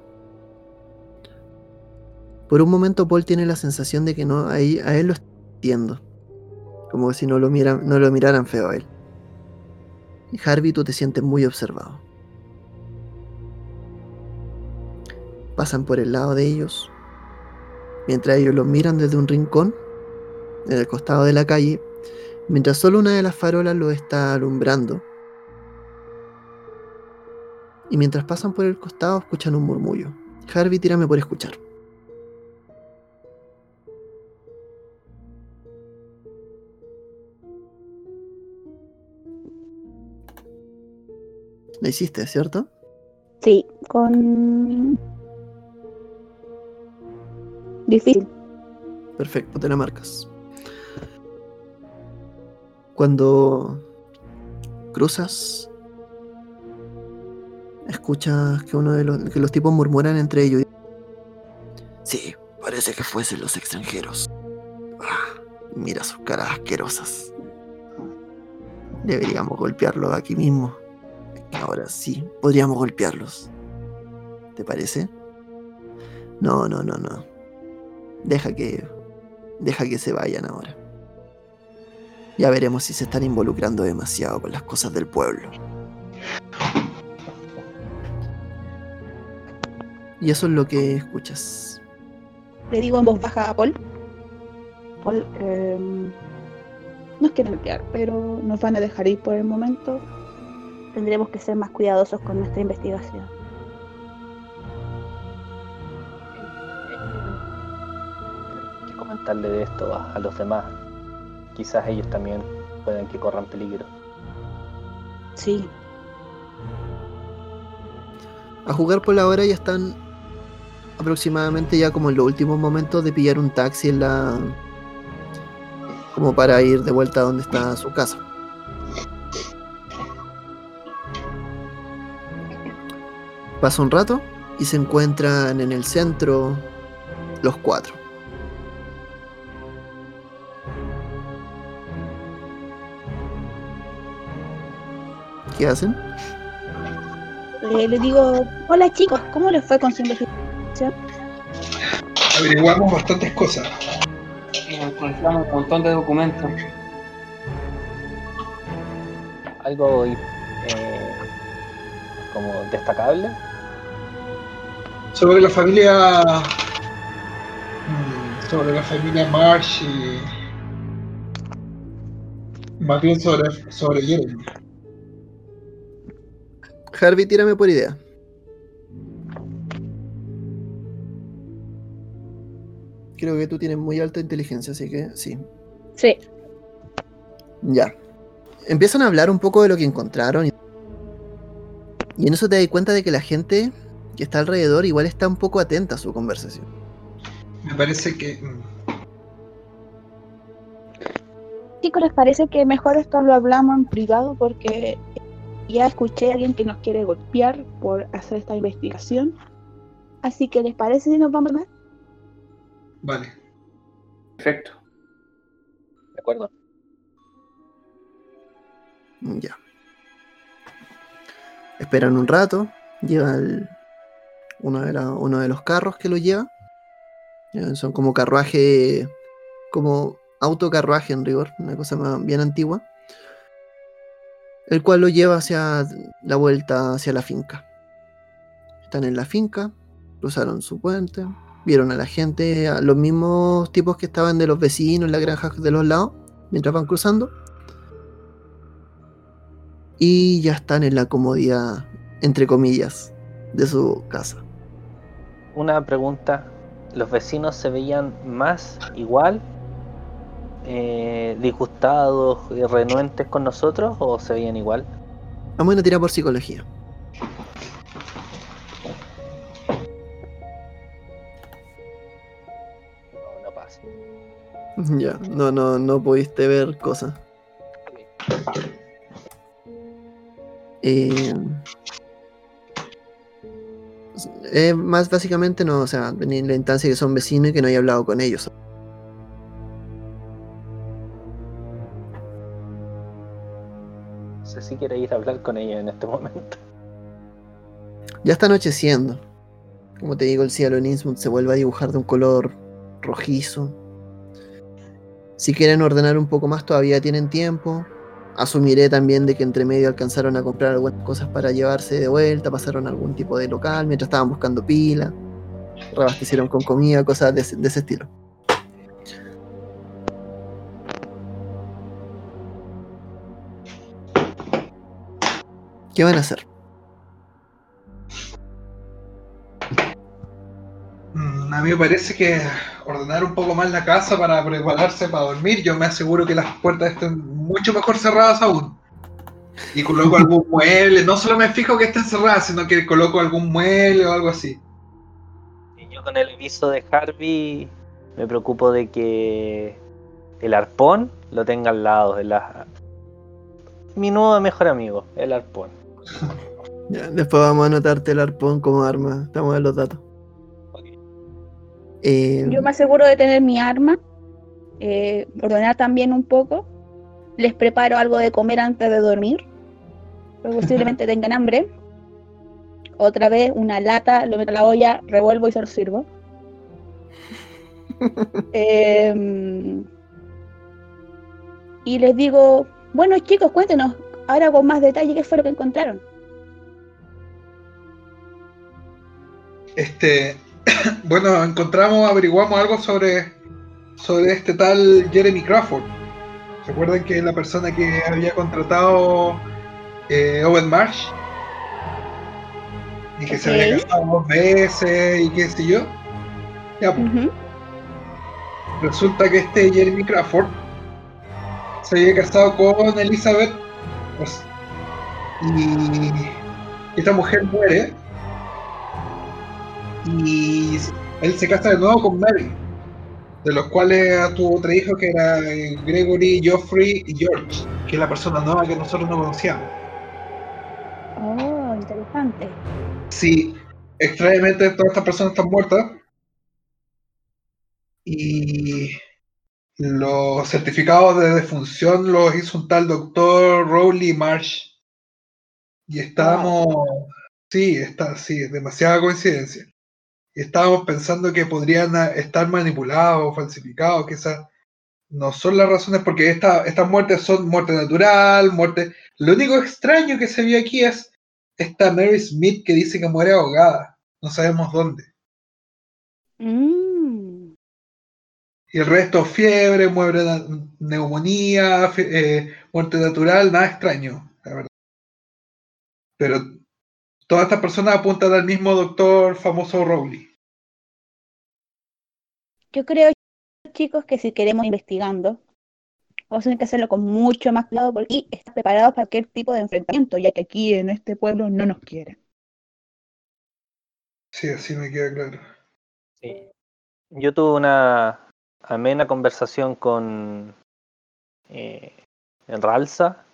Por un momento Paul tiene la sensación de que no, ahí a él lo está viendo, como si no lo, miran, no lo miraran feo a él. Harvey, tú te sientes muy observado. Pasan por el lado de ellos, mientras ellos los miran desde un rincón, en el costado de la calle, mientras solo una de las farolas los está alumbrando. Y mientras pasan por el costado, escuchan un murmullo. Harvey, tírame por escuchar. La hiciste, ¿cierto? Sí, con... Difícil. Perfecto, te la marcas. Cuando cruzas, escuchas que uno de los que los tipos murmuran entre ellos. Sí, parece que fuesen los extranjeros. Ah, mira sus caras asquerosas. Deberíamos golpearlos aquí mismo. Ahora sí, podríamos golpearlos. ¿Te parece? No, no, no, no. Deja que. Deja que se vayan ahora. Ya veremos si se están involucrando demasiado con las cosas del pueblo. Y eso es lo que escuchas. Le digo en voz baja a Paul. Paul, eh, nos quieren golpear, pero nos van a dejar ir por el momento. Tendremos que ser más cuidadosos con nuestra investigación. Comentarle de esto a, a los demás. Quizás ellos también pueden que corran peligro. Sí, A jugar por la hora ya están aproximadamente ya como en los últimos momentos de pillar un taxi en la. como para ir de vuelta a donde está su casa. Pasa un rato y se encuentran en el centro los cuatro. ¿Qué hacen? Eh, le digo, hola chicos, ¿cómo les fue con su investigación? Averiguamos bastantes cosas. Y encontramos un montón de documentos. Algo eh, como destacable. Sobre la familia. mm, Sobre la familia Marsh y. Más bien sobre, sobre Jeremy. Harvey, tírame por idea. Creo que tú tienes muy alta inteligencia, así que sí. Sí. Ya. Empiezan a hablar un poco de lo que encontraron. Y, y en eso te das cuenta de que la gente que está alrededor igual está un poco atenta a su conversación. Me parece que. mm, Chicos, ¿les parece que mejor esto lo hablamos en privado? Porque ya escuché a alguien que nos quiere golpear por hacer esta investigación. Así que, ¿les parece si nos vamos a ver? Vale. Perfecto. ¿De acuerdo? Ya. Esperan un rato. Llega el- uno, de la- uno de los carros que lo lleva. Son como carruaje. Como autocarruaje en rigor. Una cosa más bien antigua. El cual lo lleva hacia la vuelta hacia la finca. Están en la finca. Cruzaron su puente. Vieron a la gente. A los mismos tipos que estaban de los vecinos en la granja de los lados. Mientras van cruzando y ya están en la comodidad, entre comillas, de su casa. Una pregunta. ¿Los vecinos se veían más igual? Eh, disgustados y renuentes con nosotros o se veían igual? Vamos a tirar por psicología. No, no pasa. Ya, no, no, no pudiste ver cosas. Eh, eh, más básicamente no, o sea, en la instancia que son vecinos y que no haya hablado con ellos. Si quiere ir a hablar con ella en este momento. Ya está anocheciendo. Como te digo, el cielo en Innsmouth se vuelve a dibujar de un color rojizo. Si quieren ordenar un poco más, todavía tienen tiempo. Asumiré también de que entre medio alcanzaron a comprar algunas cosas para llevarse de vuelta, pasaron a algún tipo de local mientras estaban buscando pila, reabastecieron con comida, cosas de ese, de ese estilo. ¿Qué van a hacer? Mm, A mí me parece que ordenar un poco más la casa para prepararse para dormir, yo me aseguro que las puertas estén mucho mejor cerradas aún. Y coloco algún mueble, no solo me fijo que estén cerradas, sino que coloco algún mueble o algo así. Y yo con el aviso de Harvey me preocupo de que el arpón lo tenga al lado de la... Mi nuevo mejor amigo, el arpón. Ya, después vamos a anotarte el arpón como arma. Estamos en los datos. Eh, Yo me aseguro de tener mi arma, eh, ordenar también un poco. Les preparo algo de comer antes de dormir, posiblemente tengan hambre. Otra vez una lata, lo meto a la olla, revuelvo y se lo sirvo. Em, y les digo, bueno chicos, cuéntenos ahora con más detalle qué fue lo que encontraron. Este, bueno, encontramos, averiguamos algo sobre, sobre este tal Jeremy Crawford. ¿Recuerdan que es la persona que había contratado eh, Owen Marsh? Y que se había casado dos veces y qué sé yo. Ya, pues, resulta que este Jeremy Crawford se había casado con Elizabeth y esta mujer muere y él se casa de nuevo con Mary de los cuales tuvo tres hijos que eran eh, Gregory, Geoffrey y George que es la persona nueva que nosotros no conocíamos Oh, interesante. Sí, extrañamente todas estas personas están muertas. Y los certificados de defunción los hizo un tal doctor Rowley Marsh. Y estábamos. Sí, está, sí, es demasiada coincidencia. Y estábamos pensando que podrían ah, estar manipulados, falsificados, que esas no son las razones, porque esta- estas muertes son muerte natural, muerte. Lo único extraño que se vio aquí es esta Mary Smith que dice que muere ahogada. No sabemos dónde. Mm. Y el resto, fiebre, muere na- neumonía, eh, muerte natural, nada extraño, la verdad. Pero Todas estas personas apuntan al mismo doctor famoso Rowley. Yo creo, chicos, que si queremos investigando, vamos a tener que hacerlo con mucho más cuidado porque- y estar preparados para cualquier tipo de enfrentamiento, ya que aquí en este pueblo no nos quieren. Sí, así me queda claro. Sí. Yo tuve una amena conversación con eh, Ralsa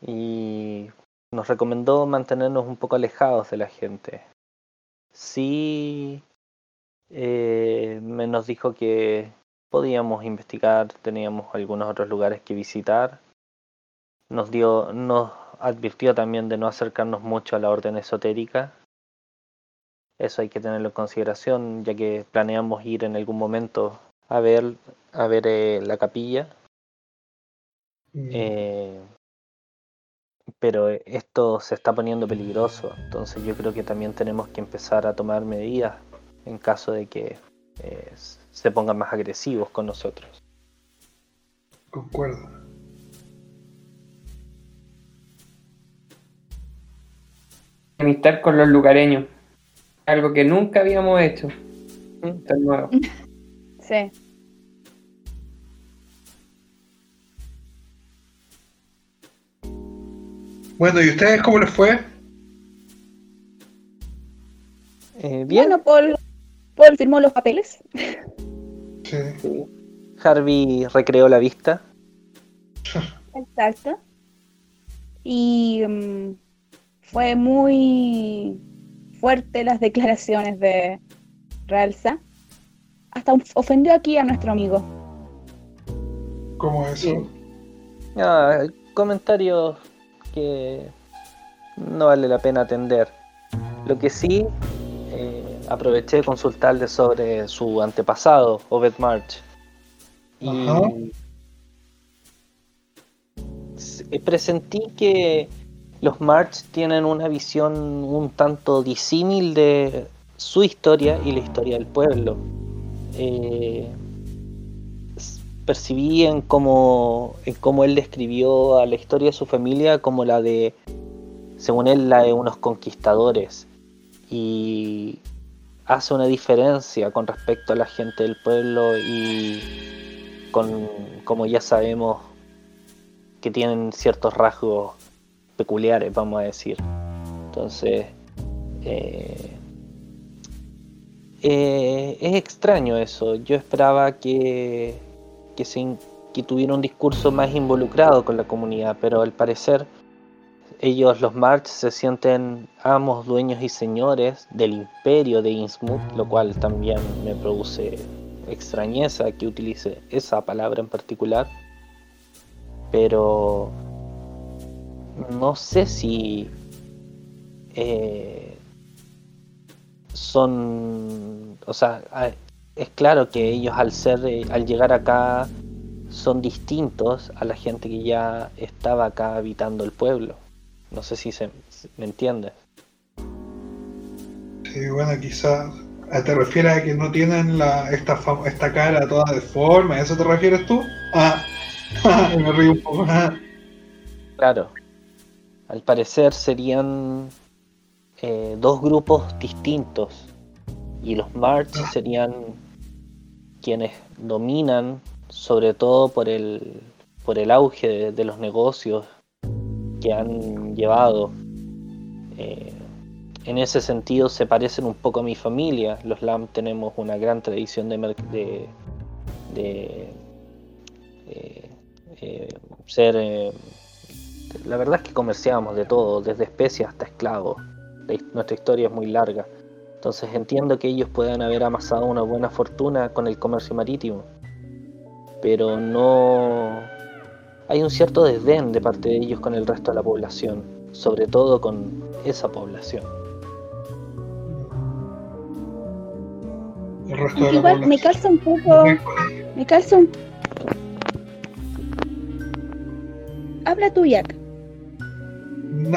y nos recomendó mantenernos un poco alejados de la gente. Sí, eh, nos dijo que podíamos investigar, teníamos algunos otros lugares que visitar. Nos dio, nos advirtió también de no acercarnos mucho a la orden esotérica. Eso hay que tenerlo en consideración, ya que planeamos ir en algún momento a ver, a ver eh, la capilla. Mm, Eh, pero esto se está poniendo peligroso, entonces yo creo que también tenemos que empezar a tomar medidas en caso de que eh, se pongan más agresivos con nosotros. Concuerdo. Amistad con los lugareños. Algo que nunca habíamos hecho. Esto es nuevo. Sí. Bueno, ¿y ustedes cómo les fue? Eh, bien, Bueno, Paul, Paul firmó los papeles. Sí. sí. Harvey recreó la vista. Exacto. Y mm, fue muy fuerte las declaraciones de Ralsa. Hasta of- ofendió aquí a nuestro amigo. ¿Cómo eso? Ah, comentarios que no vale la pena atender. Lo que sí, eh, aproveché de consultarle sobre su antepasado, Obed March. Y Ajá. eh, presentí que los March tienen una visión un tanto disímil de su historia y la historia del pueblo. Eh, percibí en cómo, en cómo él describió a la historia de su familia como la de, según él, la de unos conquistadores. Y hace una diferencia con respecto a la gente del pueblo y con, como ya sabemos, que tienen ciertos rasgos peculiares, vamos a decir. Entonces, eh, eh, es extraño eso. Yo esperaba que, que, se que tuviera un discurso más involucrado con la comunidad, pero al parecer ellos, los March, se sienten amos, dueños y señores del imperio de Innsmouth, lo cual también me produce extrañeza que utilice esa palabra en particular. Pero no sé si eh, son, o sea, es claro que ellos al ser, eh, al llegar acá, son distintos a la gente que ya estaba acá habitando el pueblo. No sé si se, si me entiendes. Sí, bueno, quizás ah, te refieres a que no tienen la, esta, esta cara toda deforme, ¿a eso te refieres tú? Ah, me río un poco. Ah, Claro. Al parecer serían eh, dos grupos distintos. Y los March serían quienes dominan, sobre todo por el, por el auge de, de los negocios que han llevado. Eh, en ese sentido se parecen un poco a mi familia. Los Lam tenemos una gran tradición de, de, de, eh, eh, ser... la verdad es que comerciamos de todo, desde especies hasta esclavos. Nuestra historia es muy larga. Entonces entiendo que ellos puedan haber amasado una buena fortuna con el comercio marítimo. Pero no... Hay un cierto desdén de parte de ellos con el resto de la población. Sobre todo con esa población. el resto de la Igual me calza un poco. Me calza un. Habla tú, Jack.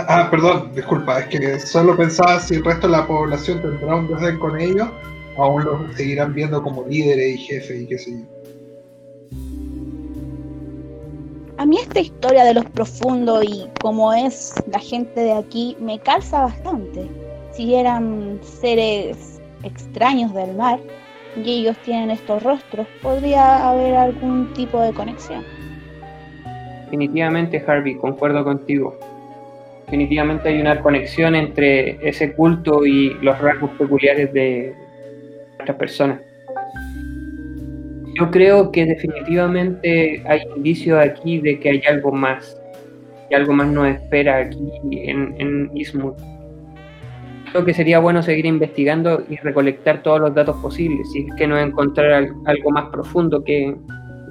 Ah, perdón, disculpa, es que solo pensaba si el resto de la población tendrá un desdén con ellos, aún los seguirán viendo como líderes y jefes y qué sé yo. A mí esta historia de los profundos y cómo es la gente de aquí me calza bastante. Si eran seres extraños del mar y ellos tienen estos rostros, podría haber algún tipo de conexión. Definitivamente, Harvey, concuerdo contigo. Definitivamente hay una conexión entre ese culto y los rasgos peculiares de nuestras personas. Yo creo que definitivamente hay indicios aquí de que hay algo más, que algo más nos espera aquí en, en. Creo que sería bueno seguir investigando y recolectar todos los datos posibles, si es que no encontrar al- algo más profundo que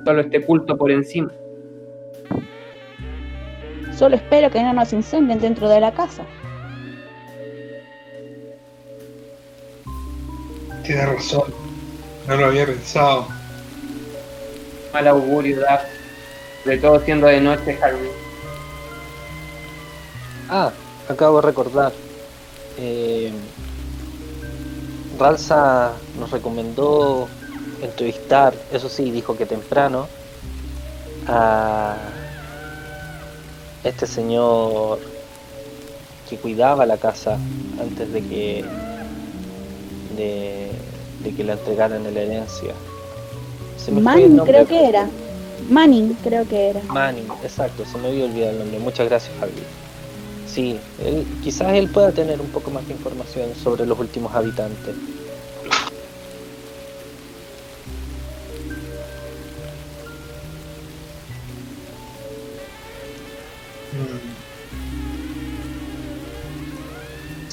solo este culto por encima. Solo espero que no nos incendien dentro de la casa. Tienes razón. No lo había pensado. Mal augurio da, de todo siendo de noche, Harvey. Ah, acabo de recordar. Eh, Ralsa nos recomendó entrevistar, eso sí, dijo que temprano, a este señor que cuidaba la casa antes de que de, de que la entregaran en la herencia. Se me fue el Manning nombre. creo que era. Manning creo que era. Manning, exacto, se me había olvidado el nombre. Muchas gracias, Javi. Sí, él, quizás él pueda tener un poco más de información sobre los últimos habitantes.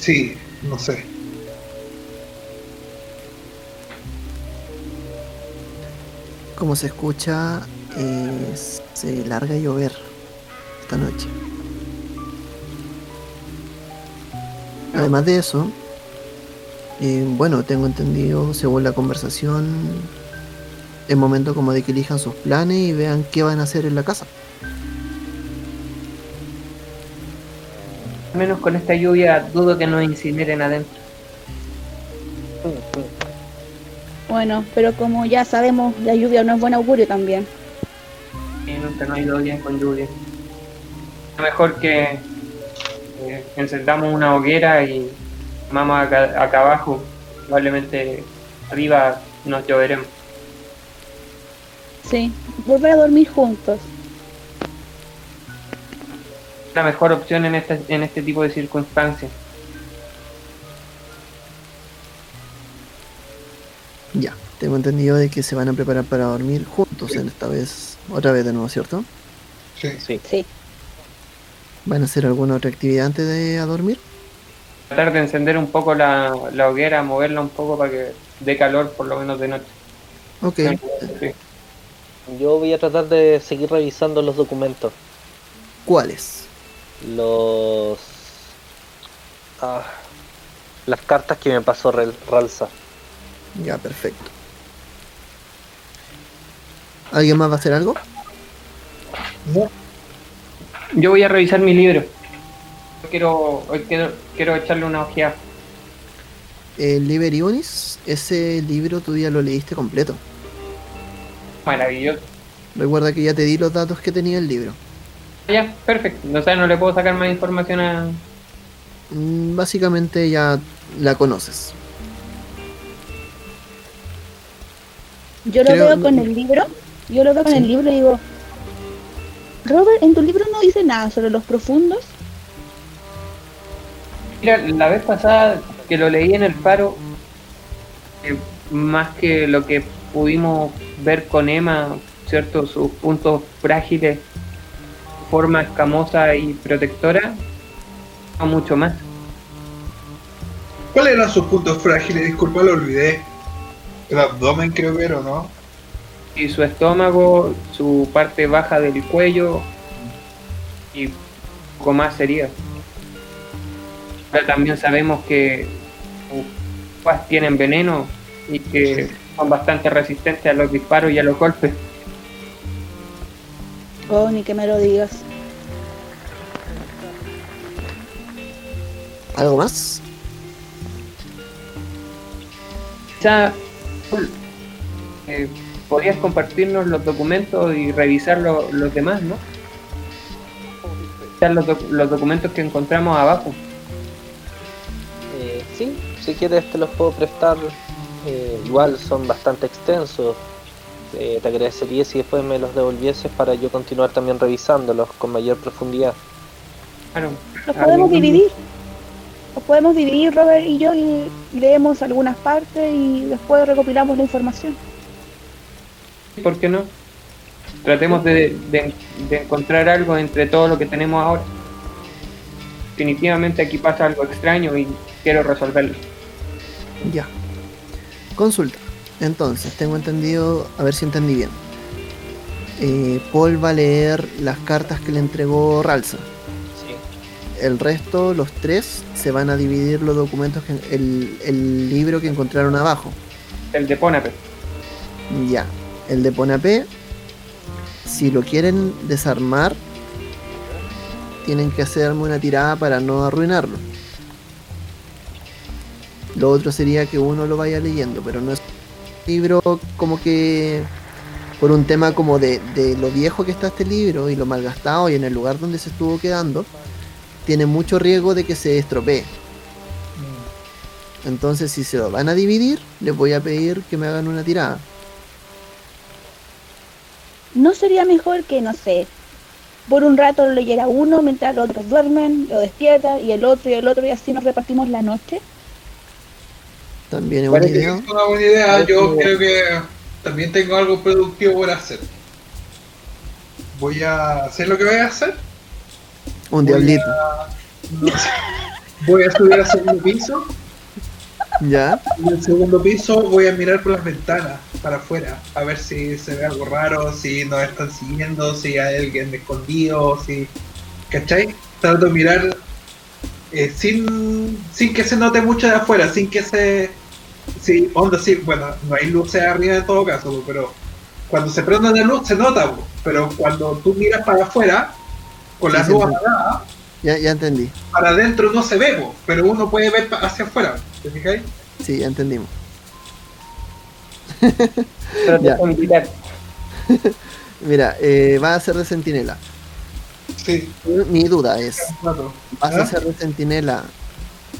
Sí, no sé. Como se escucha, eh, se larga a llover esta noche. Además de eso, eh, bueno, tengo entendido, según la conversación, es momento como de que elijan sus planes y vean qué van a hacer en la casa. Al menos con esta lluvia dudo que nos incineren adentro. Bueno, pero como ya sabemos, la lluvia no es buen augurio también. Y nunca nos ha ido bien con lluvia. Mejor que eh, encendamos una hoguera y vamos acá, acá abajo. Probablemente arriba nos lloveremos. Sí, volver a dormir juntos. La mejor opción en este, en este tipo de circunstancias. Ya, tengo entendido de que se van a preparar para dormir juntos en esta vez, otra vez de nuevo, ¿cierto? Sí. Sí, Sí. ¿Van a hacer alguna otra actividad antes de a dormir? Tratar de encender un poco la, la hoguera, moverla un poco para que dé calor por lo menos de noche. Ok, Sí. yo voy a tratar de seguir revisando los documentos. ¿cuáles? Los. ah, las cartas que me pasó Ralsa. Ya, perfecto. ¿Alguien más va a hacer algo? No. Yo voy a revisar mi libro. Quiero, quiero, quiero echarle una ojeada. El Liber Ionis, ese libro tú ya lo leíste completo. Maravilloso. Recuerda que ya te di los datos que tenía el libro. Ya, perfecto. O sea, no le puedo sacar más información a. Mm, Básicamente ya la conoces. Yo lo Creo- veo con el libro. Yo lo veo con Sí. el libro y digo, Robert, en tu libro no dice nada sobre los profundos. Mira, la vez pasada que lo leí en el faro, eh, más que lo que pudimos ver con Emma, ¿cierto? Sus puntos frágiles, forma escamosa y protectora, no mucho más. ¿Cuáles eran sus puntos frágiles? Disculpa, lo olvidé. El abdomen creo que era, ¿no? Y su estómago, su parte baja del cuello y poco más heridas. Ahora también sabemos que tienen veneno y que son bastante resistentes a los disparos y a los golpes. Oh, ni que me lo digas. ¿Algo más? Quizá eh, podrías compartirnos los documentos y revisar lo- los demás, ¿no? Están los, doc- los documentos que encontramos abajo. Eh, sí, si quieres te los puedo prestar. Eh, igual son bastante extensos. Eh, te agradecería si después me los devolvieses para yo continuar también revisándolos con mayor profundidad. Claro. Los Ah, podemos dividir. Los podemos dividir, Robert y yo, y leemos algunas partes y después recopilamos la información. ¿Por qué no? Tratemos de, de- de encontrar algo entre todo lo que tenemos ahora. Definitivamente aquí pasa algo extraño y quiero resolverlo. Ya. Consulta. Entonces, tengo entendido, a ver si entendí bien. Eh, Paul va a leer las cartas que le entregó Ralsa. Sí. El resto, los tres, se van a dividir los documentos, que, el, el libro que encontraron abajo. El de Ponape. Ya. El de Ponapé, si lo quieren desarmar, tienen que hacerme una tirada para no arruinarlo. Lo otro sería que uno lo vaya leyendo, pero no es libro como que por un tema como de, de lo viejo que está este libro y lo malgastado y en el lugar donde se estuvo quedando, tiene mucho riesgo de que se estropee. Entonces si se lo van a dividir, les voy a pedir que me hagan una tirada. ¿No sería mejor que, no sé, por un rato lo leyera uno mientras los otros duermen, lo despierta, y el otro y el otro, y así nos repartimos la noche? También es buena Parece que idea. es una buena idea. Yo creo que también tengo algo productivo por hacer. Voy a hacer lo que voy a hacer. Un Voy diablito. a- no sé. Voy a subir al segundo piso. ¿Ya? En el segundo piso voy a mirar por las ventanas para afuera. A ver si se ve algo raro, si nos están siguiendo, si hay alguien escondido, si. ¿Cachai? Trato de mirar eh, sin, sin que se note mucho de afuera, sin que se. Sí, onda, sí, bueno, no hay luces arriba en todo caso, pero cuando se prende la luz se nota, pero cuando tú miras para afuera, con Sí, luces sí. apagadas, Ya, ya entendí. para adentro no se ve, pero uno puede ver pa- hacia afuera, ¿te fijáis? Sí, ya entendimos. Mira, eh, va a ser de centinela. Sí, Mi duda es. ¿vas ¿Ah? a ser de centinela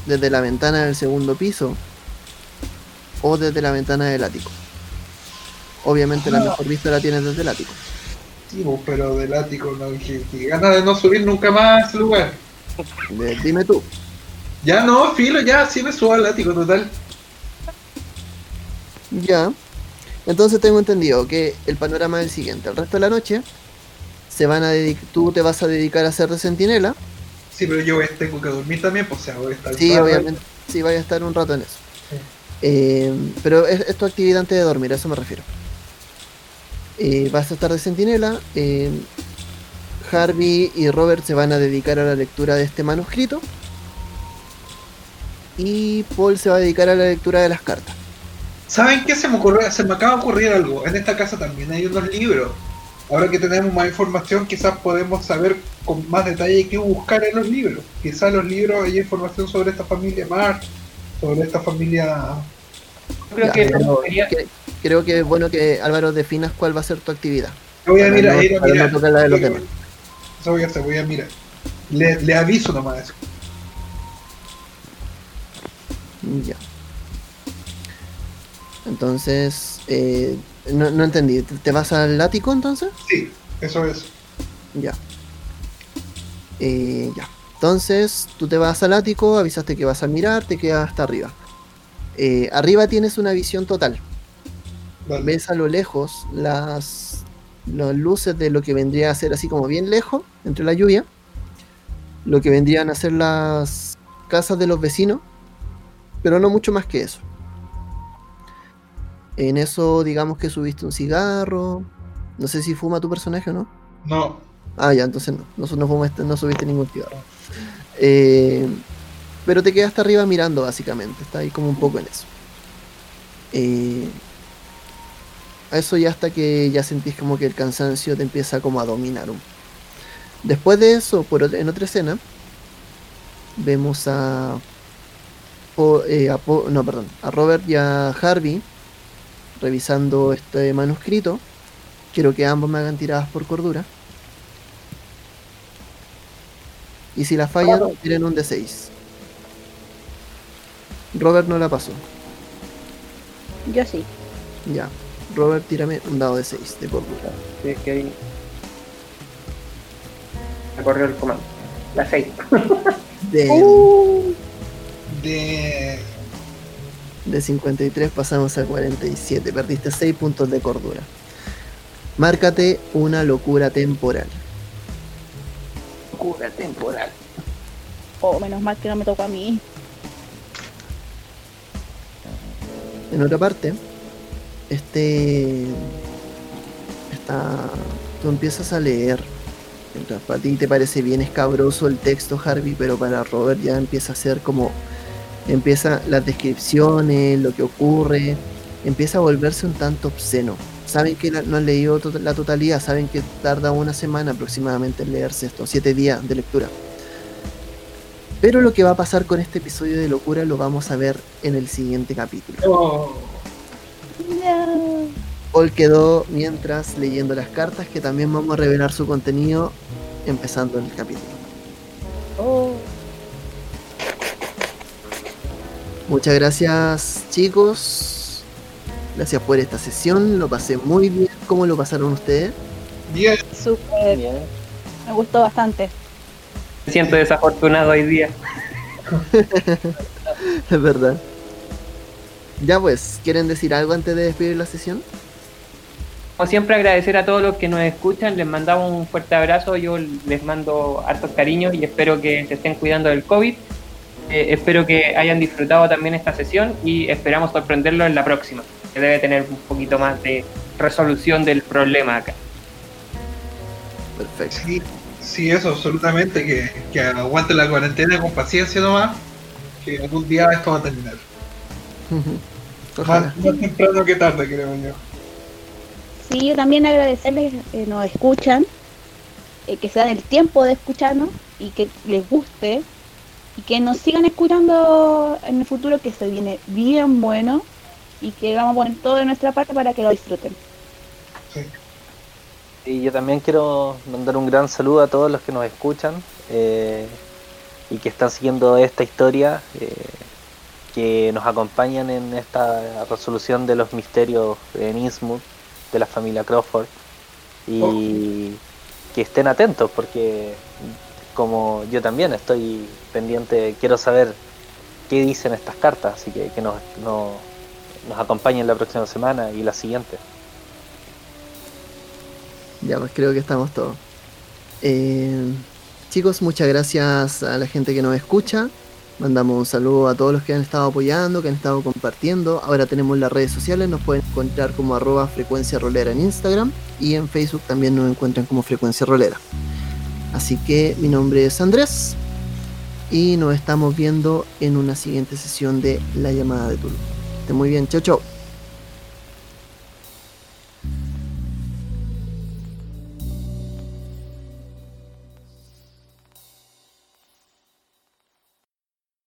desde la ventana del segundo piso o desde la ventana del ático? Obviamente la No. mejor vista la tienes desde el ático. Sí, pero del ático, no, que ganas de no subir nunca más a ese lugar. Dime tú. Ya no, filo, ya sí me subo al ático total. Ya. Entonces tengo entendido que el panorama es el siguiente. El resto de la noche se van a tú te vas a dedicar a ser de centinela. Sí, pero yo voy- tengo que dormir también, pues o sea, voy a estar Sí, obviamente. Sí, vaya a estar un rato en eso. Eh, pero es, es tu actividad antes de dormir, a eso me refiero. Eh, vas a estar de centinela. eh, Harvey y Robert se van a dedicar a la lectura de este manuscrito. Y Paul se va a dedicar a la lectura de las cartas. ¿Saben qué se me ocurrió? Se me acaba de ocurrir algo. En esta casa también hay unos libros. Ahora que tenemos más información, quizás podemos saber con más detalle qué buscar en los libros. Quizás los libros hay información sobre esta familia Marx, sobre esta familia. Yo creo Ya, que pero sería- que- creo que es bueno que Álvaro definas cuál va a ser tu actividad. Voy a mirar, no- ir a para no mirar. tocar la de los demás. Eso voy a hacer, voy a mirar. Le, le aviso nomás eso. Ya. Entonces, eh, no, no entendí. ¿Te vas al ático entonces? Sí, eso es. Ya. Eh, ya. Entonces, tú te vas al ático, avisaste que vas a mirar, te quedas hasta arriba. Eh, arriba tienes una visión total. Vale. Ves a lo lejos las, las luces de lo que vendría a ser así como bien lejos, entre la lluvia. Lo que vendrían a ser las casas de los vecinos, pero no mucho más que eso. En eso, digamos que subiste un cigarro. No sé si fuma tu personaje o no. No, Ah, ya, entonces no, no, no, fumaste- no subiste ningún cigarro. Eh, pero te quedaste arriba mirando, básicamente. Está ahí como un poco en eso. Eh, eso ya hasta que ya sentís como que el cansancio te empieza como a dominar. un- Después de eso, por ot- en otra escena, vemos a, eh, a Po- no, perdón, a Robert y a Harvey revisando este manuscrito. Quiero que ambos me hagan tiradas por cordura. Y si la fallan, tienen un D6. Robert no la pasó. Yo sí. Ya. Robert, tírame un dado de 6 de cordura. Sí, que ahí. Me corrió el comando. La 6. De, Uh, De. de 53 pasamos a 47. Perdiste 6 puntos de cordura. Márcate una locura temporal. Locura temporal. oh, menos mal que no me tocó a mí. En otra parte, este. Está. Tú empiezas a leer. Mientras para ti te parece bien escabroso el texto, Harvey, pero para Robert ya empieza a ser como. Empieza las descripciones, lo que ocurre. Empieza a volverse un tanto obsceno. Saben que la- no han leído to- la totalidad, saben que tarda una semana aproximadamente en leerse esto, siete días de lectura. Pero lo que va a pasar con este episodio de locura lo vamos a ver en el siguiente capítulo. Oh, No. Paul quedó mientras leyendo las cartas que también vamos a revelar su contenido empezando el capítulo. Oh. Muchas gracias chicos. Gracias por esta sesión. Lo pasé muy bien. ¿Cómo lo pasaron ustedes? bien. Súper. Bien. Me gustó bastante. Me siento desafortunado hoy día. Es verdad. Ya pues, ¿quieren decir algo antes de despedir la sesión? Como siempre, agradecer a todos los que nos escuchan. Les mandamos un fuerte abrazo. Yo les mando hartos cariños y espero que se estén cuidando del COVID. Eh, espero que hayan disfrutado también esta sesión y esperamos sorprenderlos en la próxima, que debe tener un poquito más de resolución del problema acá. Perfecto. Sí, sí, eso, absolutamente. Que, que aguante la cuarentena con paciencia nomás. Que algún día esto va a terminar. Más temprano que tarde, creo yo. Sí, yo también agradecerles que nos escuchan, eh, que se dan el tiempo de escucharnos y que les guste y que nos sigan escuchando en el futuro que se viene bien bueno y que vamos a poner todo de nuestra parte para que lo disfruten. Sí. Y yo también quiero mandar un gran saludo a todos los que nos escuchan eh, y que están siguiendo esta historia, eh, que nos acompañan en esta resolución de los misterios en Innsmouth de la familia Crawford y que estén atentos porque como yo también estoy pendiente, quiero saber qué dicen estas cartas, así que que nos, no- nos acompañen la próxima semana y la siguiente. Ya, pues creo que estamos todos. Eh, chicos, muchas gracias a la gente que nos escucha. Mandamos un saludo a todos los que han estado apoyando, que han estado compartiendo. Ahora tenemos las redes sociales, nos pueden encontrar como arroba frecuencia rolera en Instagram y en Facebook también nos encuentran como frecuencia rolera. Así que mi nombre es Andrés y nos estamos viendo en una siguiente sesión de La llamada de Tulu. Muy bien, chau chau.